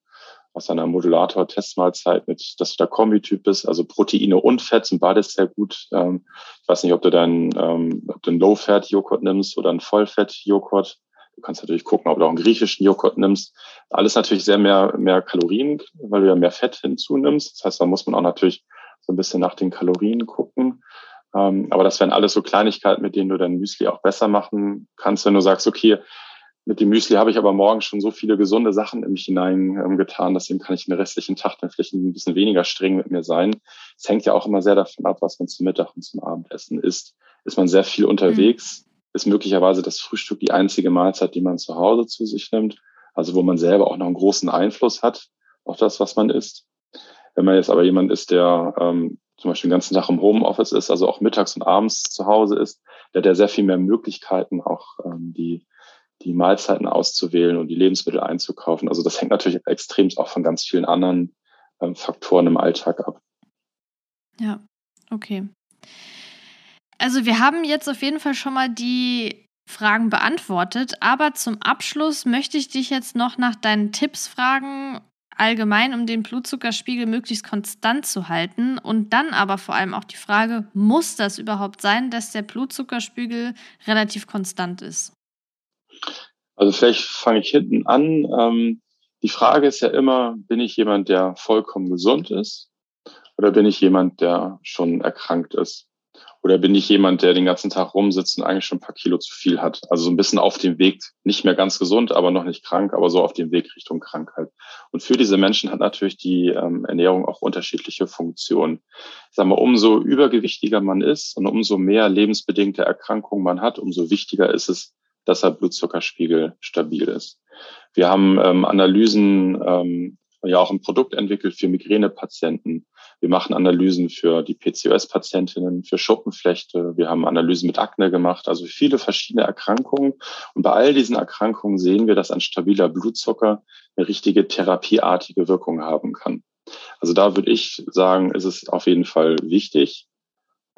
aus einer Modulator-Testmahlzeit mit, dass du da Kombityp bist, also Proteine und Fett sind beides sehr gut. Ähm, ich weiß nicht, ob du dann ähm, ob du einen Low-Fat-Joghurt nimmst oder einen Vollfett-Joghurt. Du kannst natürlich gucken, ob du auch einen griechischen Joghurt nimmst. Alles natürlich sehr mehr, mehr Kalorien, weil du ja mehr Fett hinzunimmst. Das heißt, da muss man auch natürlich so ein bisschen nach den Kalorien gucken. Ähm, aber das wären alles so Kleinigkeiten, mit denen du dein Müsli auch besser machen kannst, wenn du sagst, okay, mit dem Müsli habe ich aber morgen schon so viele gesunde Sachen in mich hineingetan, ähm, deswegen kann ich den restlichen Tag dann vielleicht ein bisschen weniger streng mit mir sein. Es hängt ja auch immer sehr davon ab, was man zum Mittag und zum Abendessen isst. Ist man sehr viel unterwegs, mhm. ist möglicherweise das Frühstück die einzige Mahlzeit, die man zu Hause zu sich nimmt, also wo man selber auch noch einen großen Einfluss hat auf das, was man isst. Wenn man jetzt aber jemand ist, der ähm, zum Beispiel den ganzen Tag im Homeoffice ist, also auch mittags und abends zu Hause ist, der hat ja sehr viel mehr Möglichkeiten, auch ähm, die die Mahlzeiten auszuwählen und die Lebensmittel einzukaufen. Also das hängt natürlich extrem auch von ganz vielen anderen ähm, Faktoren im Alltag ab. Ja, okay. Also wir haben jetzt auf jeden Fall schon mal die Fragen beantwortet, aber zum Abschluss möchte ich dich jetzt noch nach deinen Tipps fragen, allgemein, um den Blutzuckerspiegel möglichst konstant zu halten. Und dann aber vor allem auch die Frage, muss das überhaupt sein, dass der Blutzuckerspiegel relativ konstant ist? Also vielleicht fange ich hinten an. Ähm, die Frage ist ja immer, bin ich jemand, der vollkommen gesund ist? Oder bin ich jemand, der schon erkrankt ist? Oder bin ich jemand, der den ganzen Tag rumsitzt und eigentlich schon ein paar Kilo zu viel hat? Also so ein bisschen auf dem Weg, nicht mehr ganz gesund, aber noch nicht krank, aber so auf dem Weg Richtung Krankheit. Und für diese Menschen hat natürlich die ähm, Ernährung auch unterschiedliche Funktionen. Ich sage mal, umso übergewichtiger man ist und umso mehr lebensbedingte Erkrankungen man hat, umso wichtiger ist es, dass der Blutzuckerspiegel stabil ist. Wir haben ähm, Analysen ähm, ja auch ein Produkt entwickelt für Migränepatienten. Wir machen Analysen für die PCOS-Patientinnen, für Schuppenflechte. Wir haben Analysen mit Akne gemacht, also viele verschiedene Erkrankungen. Und bei all diesen Erkrankungen sehen wir, dass ein stabiler Blutzucker eine richtige therapieartige Wirkung haben kann. Also da würde ich sagen, ist es auf jeden Fall wichtig,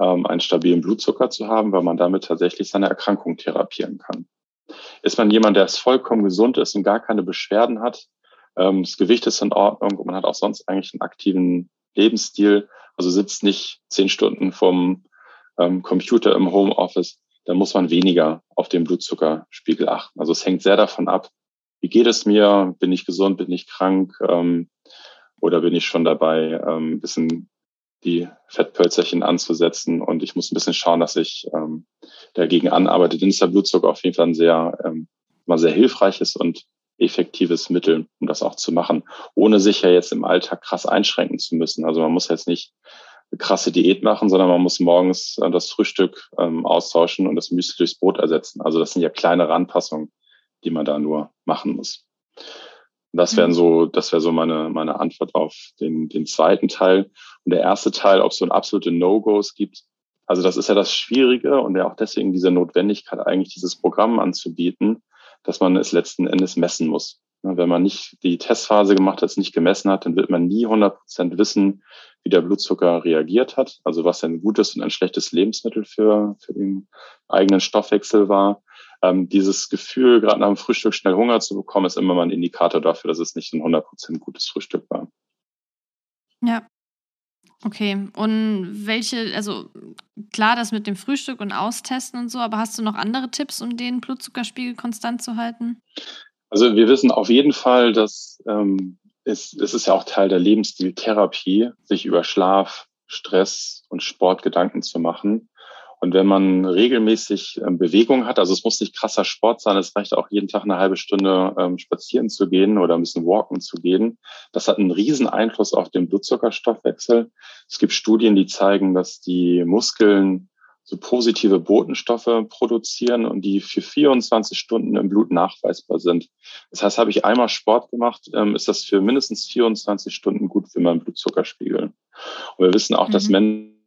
ähm, einen stabilen Blutzucker zu haben, weil man damit tatsächlich seine Erkrankung therapieren kann. Ist man jemand, der vollkommen gesund ist und gar keine Beschwerden hat, ähm, das Gewicht ist in Ordnung und man hat auch sonst eigentlich einen aktiven Lebensstil, also sitzt nicht zehn Stunden vom ähm, Computer im Homeoffice, dann muss man weniger auf den Blutzuckerspiegel achten. Also es hängt sehr davon ab, wie geht es mir, bin ich gesund, bin ich krank ähm, oder bin ich schon dabei, ähm, ein bisschen die Fettpölzerchen anzusetzen. Und ich muss ein bisschen schauen, dass ich ähm, dagegen anarbeite. Denn ist der Blutzucker auf jeden Fall ein sehr, ähm, mal sehr hilfreiches und effektives Mittel, um das auch zu machen, ohne sich ja jetzt im Alltag krass einschränken zu müssen. Also man muss jetzt nicht eine krasse Diät machen, sondern man muss morgens äh, das Frühstück ähm, austauschen und das Müsli durchs Brot ersetzen. Also das sind ja kleinere Anpassungen, die man da nur machen muss. Das wären mhm. so, das wäre so meine, meine Antwort auf den, den zweiten Teil. Und der erste Teil, ob es so ein absolute No-Gos gibt. Also das ist ja das Schwierige und ja auch deswegen diese Notwendigkeit, eigentlich dieses Programm anzubieten, dass man es letzten Endes messen muss. Wenn man nicht die Testphase gemacht hat, es nicht gemessen hat, dann wird man nie 100 Prozent wissen, wie der Blutzucker reagiert hat. Also was ein gutes und ein schlechtes Lebensmittel für, für den eigenen Stoffwechsel war. Ähm, dieses Gefühl, gerade nach dem Frühstück schnell Hunger zu bekommen, ist immer mal ein Indikator dafür, dass es nicht ein 100 Prozent gutes Frühstück war. Ja, Okay, und welche, also klar, das mit dem Frühstück und Austesten und so, aber hast du noch andere Tipps, um den Blutzuckerspiegel konstant zu halten? Also wir wissen auf jeden Fall, dass ähm, es, es ist ja auch Teil der Lebensstiltherapie, sich über Schlaf, Stress und Sport Gedanken zu machen. Und wenn man regelmäßig ähm, Bewegung hat, also es muss nicht krasser Sport sein, es reicht auch jeden Tag eine halbe Stunde ähm, spazieren zu gehen oder ein bisschen walken zu gehen. Das hat einen riesen Einfluss auf den Blutzuckerstoffwechsel. Es gibt Studien, die zeigen, dass die Muskeln so positive Botenstoffe produzieren und die für 24 Stunden im Blut nachweisbar sind. Das heißt, habe ich einmal Sport gemacht, ähm, ist das für mindestens 24 Stunden gut für meinen Blutzuckerspiegel. Und wir wissen auch, mhm. dass Menschen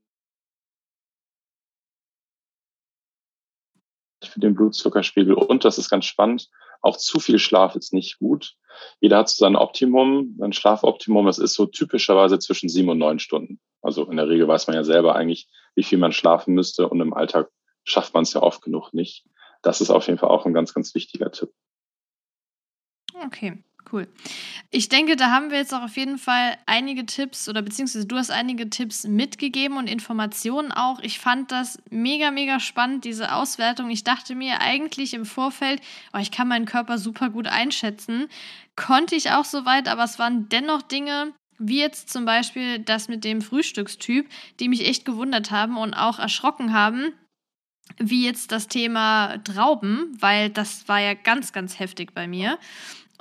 für den Blutzuckerspiegel. Und das ist ganz spannend, auch zu viel Schlaf ist nicht gut. Jeder hat so sein Optimum, sein Schlafoptimum, das ist so typischerweise zwischen sieben und neun Stunden. Also in der Regel weiß man ja selber eigentlich, wie viel man schlafen müsste und im Alltag schafft man es ja oft genug nicht. Das ist auf jeden Fall auch ein ganz, ganz wichtiger Tipp. Okay. Cool. Ich denke, da haben wir jetzt auch auf jeden Fall einige Tipps oder beziehungsweise du hast einige Tipps mitgegeben und Informationen auch. Ich fand das mega, mega spannend, diese Auswertung. Ich dachte mir eigentlich im Vorfeld, oh, ich kann meinen Körper super gut einschätzen. Konnte ich auch soweit, aber es waren dennoch Dinge, wie jetzt zum Beispiel das mit dem Frühstückstyp, die mich echt gewundert haben und auch erschrocken haben wie jetzt das Thema Trauben, weil das war ja ganz, ganz heftig bei mir.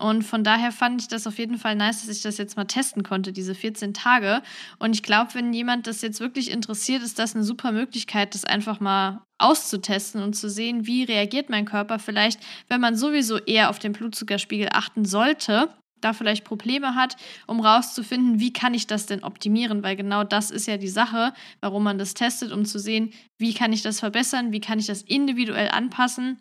Und von daher fand ich das auf jeden Fall nice, dass ich das jetzt mal testen konnte, diese 14 Tage. Und ich glaube, wenn jemand das jetzt wirklich interessiert, ist das eine super Möglichkeit, das einfach mal auszutesten und zu sehen, wie reagiert mein Körper. Vielleicht, wenn man sowieso eher auf den Blutzuckerspiegel achten sollte, da vielleicht Probleme hat, um rauszufinden, wie kann ich das denn optimieren, weil genau das ist ja die Sache, warum man das testet, um zu sehen, wie kann ich das verbessern, wie kann ich das individuell anpassen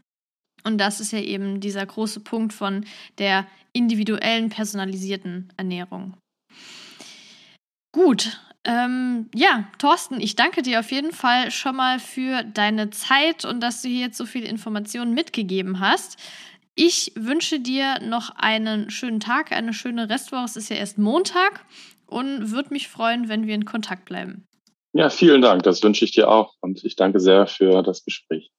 und das ist ja eben dieser große Punkt von der individuellen, personalisierten Ernährung. Gut, ähm, ja, Thorsten, ich danke dir auf jeden Fall schon mal für deine Zeit und dass du hier jetzt so viele Informationen mitgegeben hast. Ich wünsche dir noch einen schönen Tag, eine schöne Restwoche. Es ist ja erst Montag und würde mich freuen, wenn wir in Kontakt bleiben. Ja, vielen Dank. Das wünsche ich dir auch und ich danke sehr für das Gespräch.